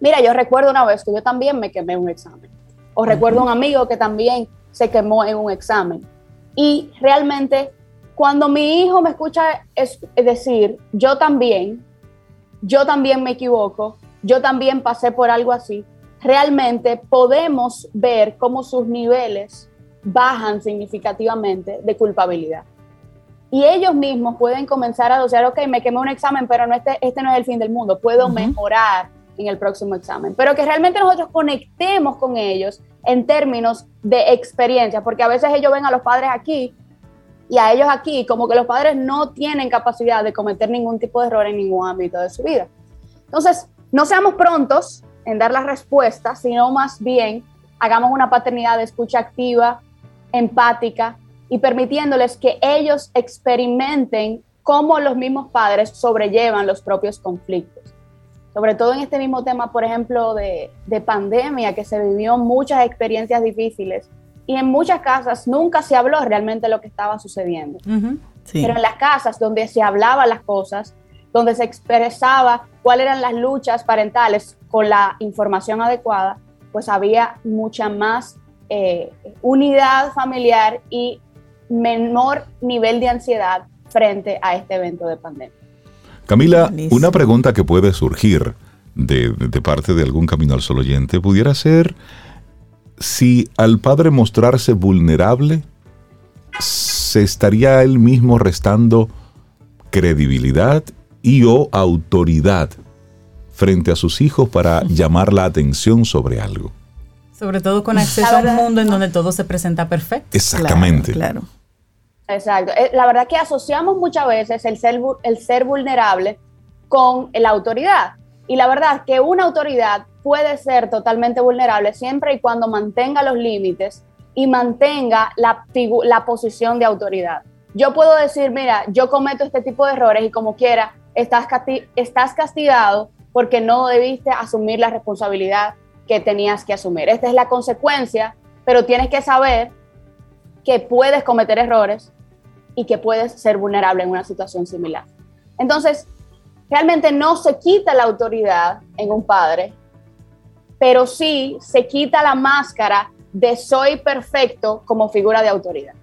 S8: Mira, yo recuerdo una vez que yo también me quemé un examen. O recuerdo un amigo que también se quemó en un examen. Y realmente, cuando mi hijo me escucha es decir, yo también, yo también me equivoco, yo también pasé por algo así, realmente podemos ver cómo sus niveles bajan significativamente de culpabilidad. Y ellos mismos pueden comenzar a dosear, ok, me quemé un examen, pero no este, este no es el fin del mundo, puedo mejorar en el próximo examen. Pero que realmente nosotros conectemos con ellos en términos de experiencia, porque a veces ellos ven a los padres aquí y a ellos aquí como que los padres no tienen capacidad de cometer ningún tipo de error en ningún ámbito de su vida. Entonces, no seamos prontos en dar las respuestas, sino más bien hagamos una paternidad de escucha activa, empática y permitiéndoles que ellos experimenten cómo los mismos padres sobrellevan los propios conflictos. Sobre todo en este mismo tema, por ejemplo, de, pandemia, que se vivió muchas experiencias difíciles y en muchas casas nunca se habló realmente lo que estaba sucediendo. Pero en las casas donde se hablaba las cosas, donde se expresaba cuáles eran las luchas parentales con la información adecuada, pues había mucha más eh, unidad familiar y menor nivel de ansiedad frente a este evento de pandemia.
S1: Camila, una pregunta que puede surgir de, parte de algún camino al solo oyente pudiera ser si al padre mostrarse vulnerable, se estaría él mismo restando credibilidad y o autoridad frente a sus hijos para llamar la atención sobre algo.
S3: Sobre todo con acceso a un mundo en donde todo se presenta perfecto.
S1: Exactamente.
S2: Claro.
S8: Exacto. Eh, la verdad que asociamos muchas veces el ser, el ser vulnerable con la autoridad. Y la verdad que una autoridad puede ser totalmente vulnerable siempre y cuando mantenga los límites y mantenga la, la posición de autoridad. Yo puedo decir, mira, yo cometo este tipo de errores y como quiera, estás, estás castigado porque no debiste asumir la responsabilidad que tenías que asumir. Esta es la consecuencia, pero tienes que saber que puedes cometer errores y que puedes ser vulnerable en una situación similar. Entonces, realmente no se quita la autoridad en un padre, pero sí se quita la máscara de soy perfecto como figura de autoridad.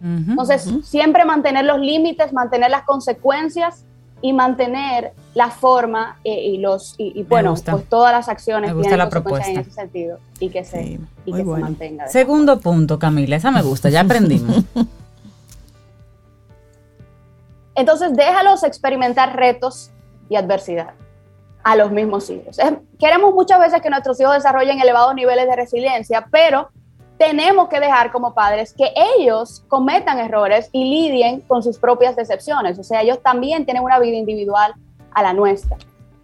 S8: Entonces, siempre mantener los límites, mantener las consecuencias y mantener la forma eh, y los y, bueno pues todas las acciones
S3: me gusta la propuesta.
S8: en ese sentido y que se y que se mantenga
S3: segundo punto Camila esa me gusta ya aprendimos.
S8: Entonces déjalos experimentar retos y adversidad a los mismos hijos. Queremos muchas veces que nuestros hijos desarrollen elevados niveles de resiliencia pero tenemos que dejar como padres que ellos cometan errores y lidien con sus propias decepciones. O sea, ellos también tienen una vida individual a la nuestra.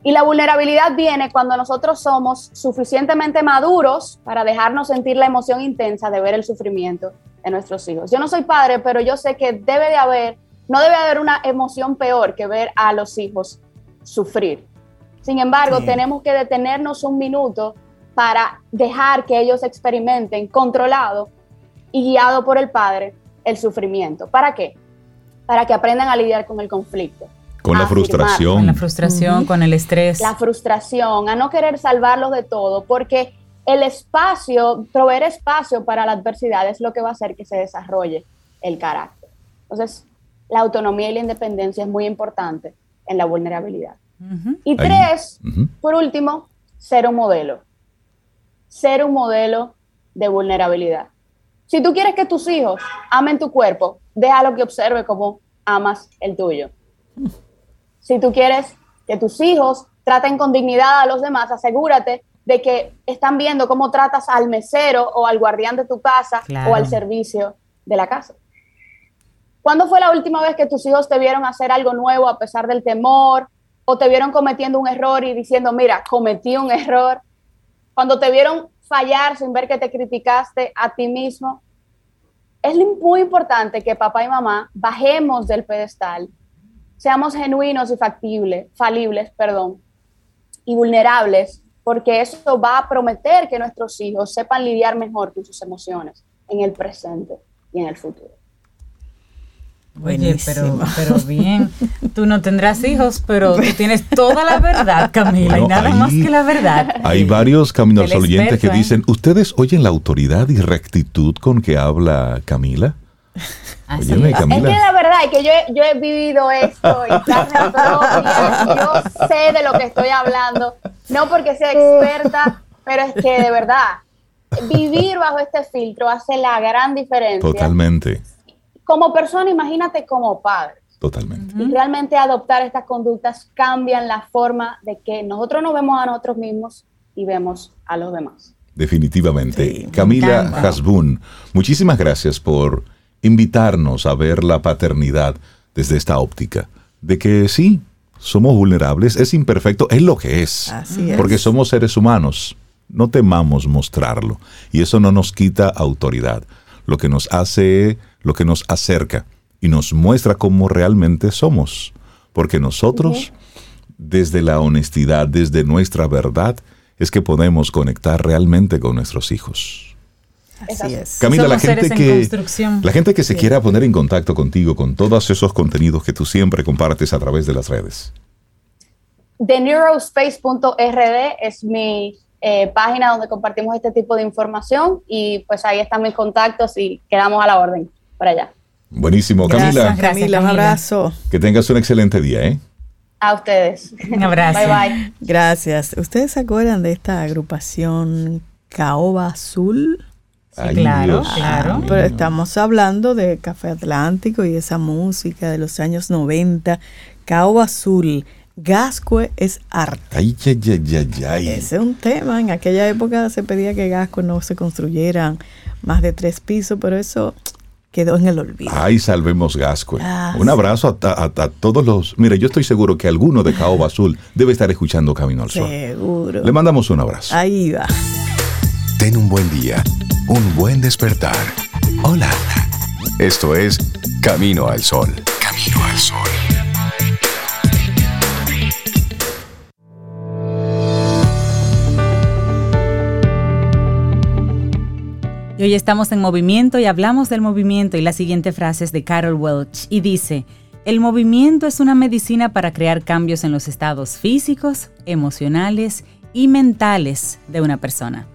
S8: Y la vulnerabilidad viene cuando nosotros somos suficientemente maduros para dejarnos sentir la emoción intensa de ver el sufrimiento de nuestros hijos. Yo no soy padre, pero yo sé que debe de haber, no debe haber una emoción peor que ver a los hijos sufrir. Sin embargo, tenemos que detenernos un minuto para dejar que ellos experimenten controlado y guiado por el padre el sufrimiento. ¿Para qué? Para que aprendan a lidiar con el conflicto.
S1: Con la frustración.
S3: Con la frustración, con el estrés.
S8: La frustración, a no querer salvarlos de todo, porque el espacio, proveer espacio para la adversidad es lo que va a hacer que se desarrolle el carácter. Entonces, la autonomía y la independencia es muy importante en la vulnerabilidad. Y tres, por último, ser un modelo ser un modelo de vulnerabilidad. Si tú quieres que tus hijos amen tu cuerpo, déjalo que observe cómo amas el tuyo. Si tú quieres que tus hijos traten con dignidad a los demás, asegúrate de que están viendo cómo tratas al mesero o al guardián de tu casa o al servicio de la casa. ¿Cuándo fue la última vez que tus hijos te vieron hacer algo nuevo a pesar del temor o te vieron cometiendo un error y diciendo, mira, cometí un error? Cuando te vieron fallar sin ver que te criticaste a ti mismo, es muy importante que papá y mamá bajemos del pedestal, seamos genuinos y factibles, falibles, perdón, y vulnerables, porque eso va a prometer que nuestros hijos sepan lidiar mejor con sus emociones en el presente y en el futuro.
S3: Oye, pero, pero bien, tú no tendrás hijos, pero tú tienes toda la verdad, Camila, y nada más que la verdad.
S1: Hay varios caminos oyentes que ¿eh? dicen, ¿ustedes oyen la autoridad y rectitud con que habla Camila?
S8: Óyeme, Camila. Es que la verdad es que yo he, yo he vivido esto y carne propia, yo sé de lo que estoy hablando, no porque sea experta, pero es que de verdad, vivir bajo este filtro hace la gran diferencia.
S1: Totalmente
S8: como persona, imagínate como padre.
S1: Totalmente.
S8: Y realmente adoptar estas conductas cambian la forma de que nosotros nos vemos a nosotros mismos y vemos a los demás.
S1: Definitivamente. Camila Hasbun, muchísimas gracias por invitarnos a ver la paternidad desde esta óptica. De que sí, somos vulnerables, es imperfecto, es lo que es. Así es. Porque somos seres humanos. No temamos mostrarlo. Y eso no nos quita autoridad. Lo que nos hace lo que nos acerca y nos muestra cómo realmente somos. Porque nosotros, desde la honestidad, desde nuestra verdad, es que podemos conectar realmente con nuestros hijos.
S3: Así es.
S1: Camila, la gente, que, la gente que se quiera poner en contacto contigo con todos esos contenidos que tú siempre compartes a través de las redes.
S8: TheNeurospace.rd es mi eh, página donde compartimos este tipo de información y pues ahí están mis contactos y quedamos a la orden para allá.
S1: Buenísimo, Camila.
S2: Camila, un abrazo.
S1: Que tengas un excelente día, ¿eh?
S8: A ustedes.
S3: Un abrazo.
S8: Bye bye.
S2: Gracias. ¿Ustedes se acuerdan de esta agrupación Caoba Azul?
S3: Sí, claro, claro.
S2: Pero estamos hablando de Café Atlántico y esa música de los años 90. Caoba Azul. Gascue es arte.
S1: Ay, ay, ay, ay,
S2: Ese es un tema. En aquella época se pedía que Gascue no se construyeran más de tres pisos, pero eso quedó en el olvido.
S1: Ay, salvemos Gascue. Ah, Un abrazo a, todos los. Mire, yo estoy seguro que alguno de Caoba Azul debe estar escuchando Camino al Sol.
S2: Seguro.
S1: Le mandamos un abrazo.
S2: Ahí va.
S5: Ten un buen día, un buen despertar. Hola. Esto es Camino al Sol. Camino al Sol.
S3: Y hoy estamos en movimiento y hablamos del movimiento y la siguiente frase es de Carol Welch y dice, el movimiento es una medicina para crear cambios en los estados físicos, emocionales y mentales de una persona.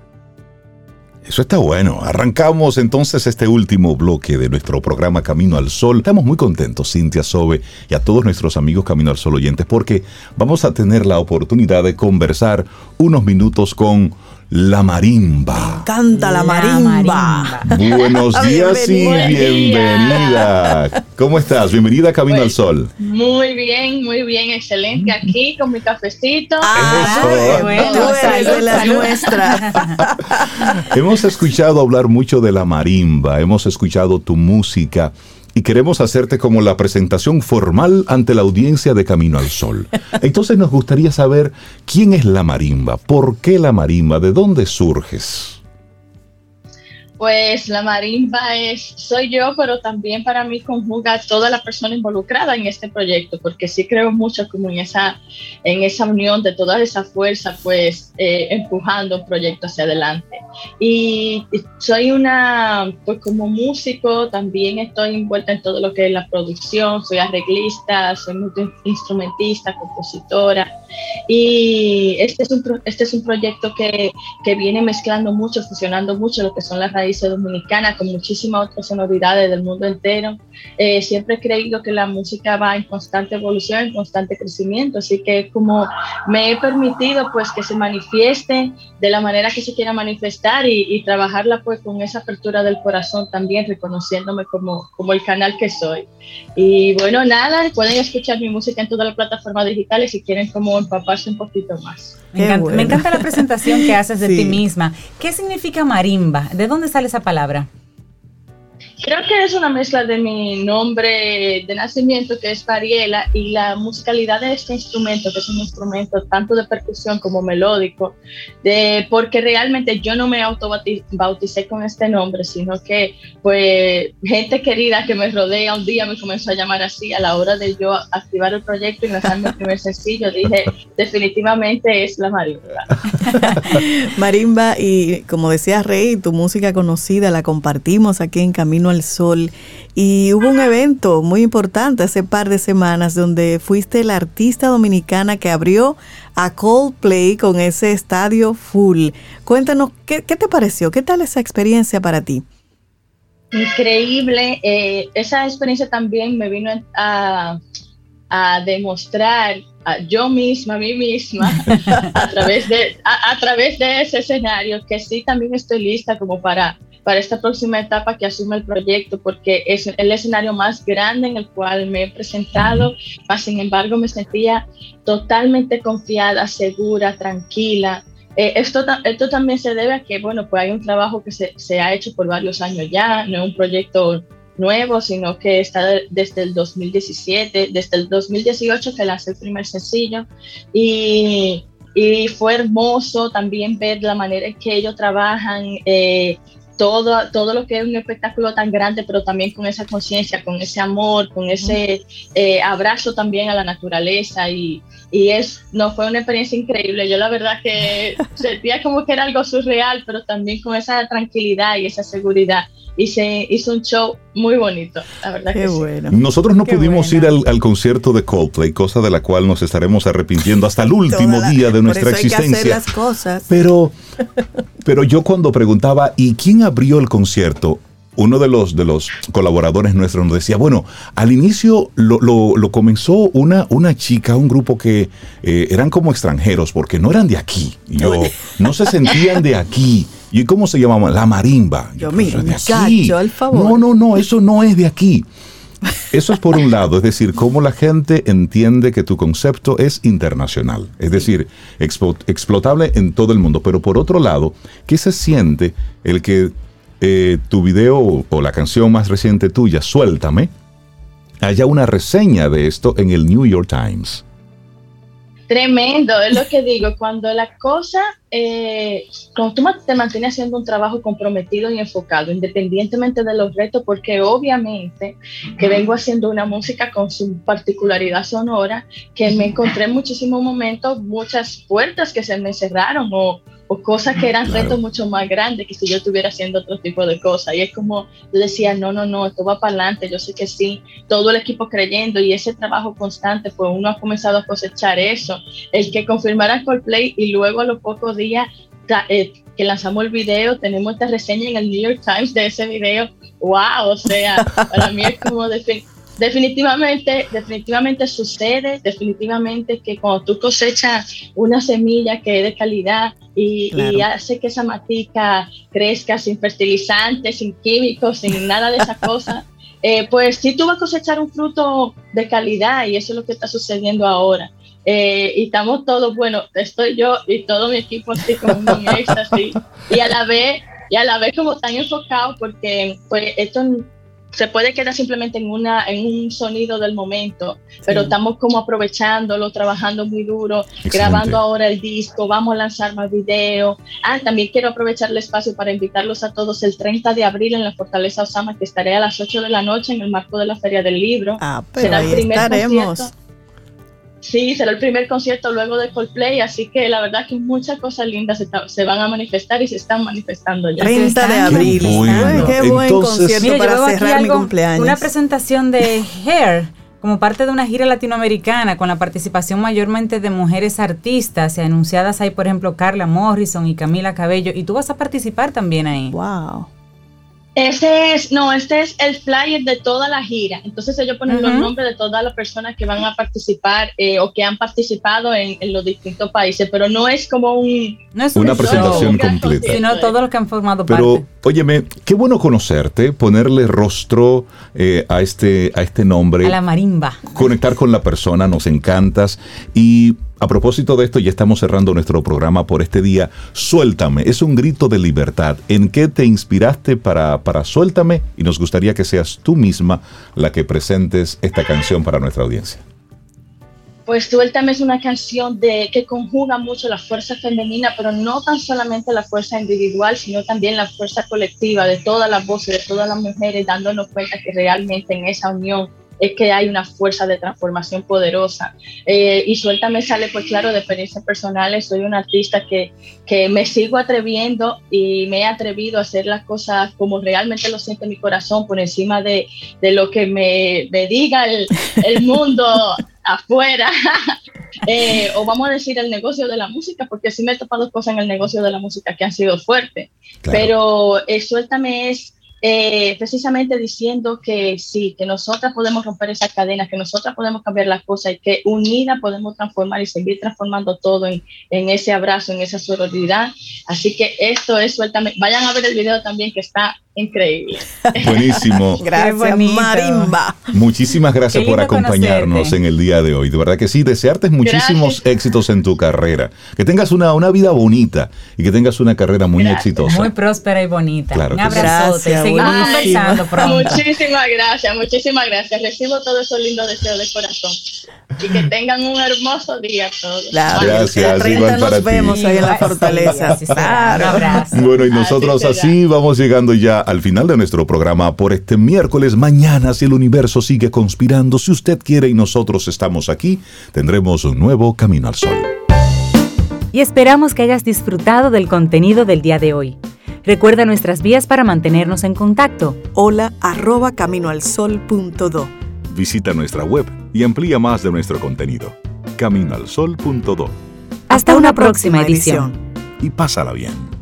S1: Eso está bueno. Arrancamos entonces este último bloque de nuestro programa Camino al Sol. Estamos muy contentos, Cintia Sobe y a todos nuestros amigos Camino al Sol oyentes, porque vamos a tener la oportunidad de conversar unos minutos con la marimba.
S2: Canta la, marimba.
S1: Buenos días y bienvenida. ¿Cómo estás? Bienvenida a Camino al Sol.
S9: Muy bien, muy bien, excelente. Aquí con mi cafecito.
S2: Ah, bueno, de las nuestras.
S1: Hemos escuchado hablar mucho de la marimba, hemos escuchado tu música y queremos hacerte como la presentación formal ante la audiencia de Camino al Sol. Entonces nos gustaría saber quién es la marimba, por qué la marimba, de dónde surges.
S9: Pues la marimba es, soy yo, pero también para mí conjuga toda la persona involucrada en este proyecto, porque sí creo mucho como en esa, en esa unión de toda esa fuerza, pues eh, empujando un proyecto hacia adelante. Y, soy una, pues como músico, también estoy envuelta en todo lo que es la producción, soy arreglista, soy instrumentista, compositora. Y este es un, este es un proyecto que, que viene mezclando mucho, fusionando mucho lo que son las raíces dominicana con muchísimas otras sonoridades del mundo entero. Eh, siempre he creído que la música va en constante evolución, en constante crecimiento, así que como me he permitido pues que se manifieste de la manera que se quiera manifestar y, trabajarla pues con esa apertura del corazón también, reconociéndome como, como el canal que soy. Y bueno, nada, pueden escuchar mi música en todas las plataformas digitales si quieren como empaparse un poquito más.
S3: Me encanta, la presentación que haces de ti misma. ¿Qué significa marimba? ¿De dónde sale esa palabra?
S9: Creo que es una mezcla de mi nombre de nacimiento, que es Pariela, y la musicalidad de este instrumento, que es un instrumento tanto de percusión como melódico, de, porque realmente yo no me autobauticé con este nombre, sino que pues gente querida que me rodea un día me comenzó a llamar así a la hora de yo activar el proyecto y lanzar mi primer sencillo. Dije, definitivamente es la marimba.
S2: marimba, y como decía Rey, tu música conocida la compartimos aquí en Camino al Sol. Y hubo un evento muy importante hace par de semanas donde fuiste la artista dominicana que abrió a Coldplay con ese estadio full. Cuéntanos, ¿qué, te pareció? ¿Qué tal esa experiencia para ti?
S9: Increíble. Eh, esa experiencia también me vino a, a demostrar a yo misma, a mí misma, a través, de, a, través de ese escenario, que sí también estoy lista como para para esta próxima etapa que asume el proyecto, porque es el escenario más grande en el cual me he presentado, mas sin embargo me sentía totalmente confiada, segura, tranquila. Eh, esto, esto también se debe a que, bueno, pues hay un trabajo que se, se ha hecho por varios años ya, no es un proyecto nuevo, sino que está desde el 2017, desde el 2018 que lancé el primer sencillo y, y fue hermoso también ver la manera en que ellos trabajan, eh, todo, todo lo que es un espectáculo tan grande, pero también con esa conciencia, con ese amor, con ese eh, abrazo también a la naturaleza y, y, es, no, fue una experiencia increíble. Yo la verdad que sentía como que era algo surreal, pero también con esa tranquilidad y esa seguridad y se hizo un show muy bonito, la verdad Qué que bueno.
S1: Nosotros no pudimos ir al, concierto de Coldplay, cosa de la cual nos estaremos arrepintiendo hasta el último día de nuestra existencia.
S2: las cosas.
S1: Pero, pero yo cuando preguntaba, ¿y quién abrió el concierto? uno de los, de los colaboradores nuestros nos decía, bueno, al inicio lo, lo, comenzó una, una chica, un grupo que eh, eran como extranjeros, porque no eran de aquí. yo, no se sentían de aquí. ¿Y cómo se llamaba? La marimba.
S2: Yo, mira, de aquí. al favor.
S1: No, no, no, eso no es de aquí. Eso es por un lado, es decir, cómo la gente entiende que tu concepto es internacional, es decir, explotable en todo el mundo. Pero por otro lado, ¿qué se siente el que eh, tu video o la canción más reciente tuya, Suéltame, haya una reseña de esto en el New York Times?
S9: Tremendo, es lo que digo, cuando la cosa, eh, cuando tú te mantienes haciendo un trabajo comprometido y enfocado, independientemente de los retos, porque obviamente que vengo haciendo una música con su particularidad sonora, que me encontré en muchísimos momentos, muchas puertas que se me cerraron o, o cosas que eran retos mucho más grandes que si yo estuviera haciendo otro tipo de cosas. Y es como yo decía, no, no, no, esto va para adelante, yo sé que sí, todo el equipo creyendo y ese trabajo constante, pues uno ha comenzado a cosechar eso. El que confirmara Coldplay y luego a los pocos días eh, que lanzamos el video, tenemos esta reseña en el New York Times de ese video, wow, o sea, para mí es como decir definitivamente, definitivamente sucede, definitivamente que cuando tú cosechas una semilla que es de calidad y, hace que esa matica crezca sin fertilizantes, sin químicos, sin nada de esas cosas, eh, pues sí tú vas a cosechar un fruto de calidad y eso es lo que está sucediendo ahora. Eh, y estamos todos, bueno, estoy yo y todo mi equipo así como un éxtasis y a la vez y a la vez como tan enfocado porque pues esto se puede quedar simplemente en, una, en un sonido del momento, pero estamos como aprovechándolo, trabajando muy duro, grabando ahora el disco, vamos a lanzar más videos. Ah, también quiero aprovechar el espacio para invitarlos a todos el 30 de abril en la Fortaleza Osama, que estaré a las 8 de la noche en el marco de la Feria del Libro.
S2: Ah, pero Será el primer estaremos.
S9: Sí, será el primer concierto luego de Coldplay, así que la verdad que muchas cosas lindas se, van a manifestar y se están manifestando ya.
S2: 30 de abril. qué buen concierto para cerrar mi cumpleaños.
S3: Una presentación de Hair como parte de una gira latinoamericana con la participación mayormente de mujeres artistas y anunciadas ahí, por ejemplo, Carla Morrison y Camila Cabello, y tú vas a participar también ahí.
S2: Wow.
S9: Este es, no, este es el flyer de toda la gira. Entonces ellos ponen los nombres de todas las personas que van a participar eh, o que han participado en, los distintos países, pero no es como un,
S1: no es una presentación completa,
S3: sino todos los que han formado
S1: pero, parte. Óyeme, qué bueno conocerte, ponerle rostro eh, a este a este nombre,
S3: a la marimba,
S1: conectar con la persona, nos encantas y a propósito de esto, ya estamos cerrando nuestro programa por este día. Suéltame, es un grito de libertad. ¿En qué te inspiraste para, para Suéltame? Y nos gustaría que seas tú misma la que presentes esta canción para nuestra audiencia.
S9: Pues Suéltame es una canción de, que conjuga mucho la fuerza femenina, pero no tan solamente la fuerza individual, sino también la fuerza colectiva de todas las voces, de todas las mujeres, dándonos cuenta que realmente en esa unión es que hay una fuerza de transformación poderosa. Eh, y Suéltame sale, pues claro, de experiencias personales. Soy una artista que, que me sigo atreviendo y me he atrevido a hacer las cosas como realmente lo siente mi corazón, por encima de, de lo que me, me diga el, el mundo afuera. Eh, o vamos a decir el negocio de la música, porque sí me he topado cosas en el negocio de la música que han sido fuertes. Pero eh, Suéltame es eh, precisamente diciendo que sí, que nosotras podemos romper esa cadena, que nosotras podemos cambiar las cosas y que unidas podemos transformar y seguir transformando todo en, en ese abrazo, en esa sororidad. Así que esto es suéltame. Vayan a ver el video también que está increíble.
S1: Buenísimo.
S2: gracias, Marimba.
S1: Muchísimas gracias por acompañarnos en el día de hoy. De verdad que sí, desearte muchísimos éxitos en tu carrera. Que tengas una, una vida bonita y que tengas una carrera muy exitosa.
S3: Muy próspera y bonita.
S1: Claro
S3: Un abrazote. Seguimos conversando pronto.
S9: Muchísimas gracias, muchísimas gracias. Recibo todos esos lindos deseos de corazón. Y que tengan un hermoso día todos.
S1: Gracias.
S2: igual nos vemos ahí en la fortaleza.
S1: Bueno, y nosotros así vamos llegando ya al final de nuestro programa por este miércoles. Mañana, si el universo sigue conspirando, si usted quiere y nosotros estamos aquí, tendremos un nuevo Camino al Sol.
S3: Y esperamos que hayas disfrutado del contenido del día de hoy. Recuerda nuestras vías para mantenernos en contacto.
S2: Hola arroba caminoalsol.do.
S1: Visita nuestra web y amplía más de nuestro contenido. Caminoalsol.do.
S3: Hasta, una, próxima, edición.
S1: Y pásala bien.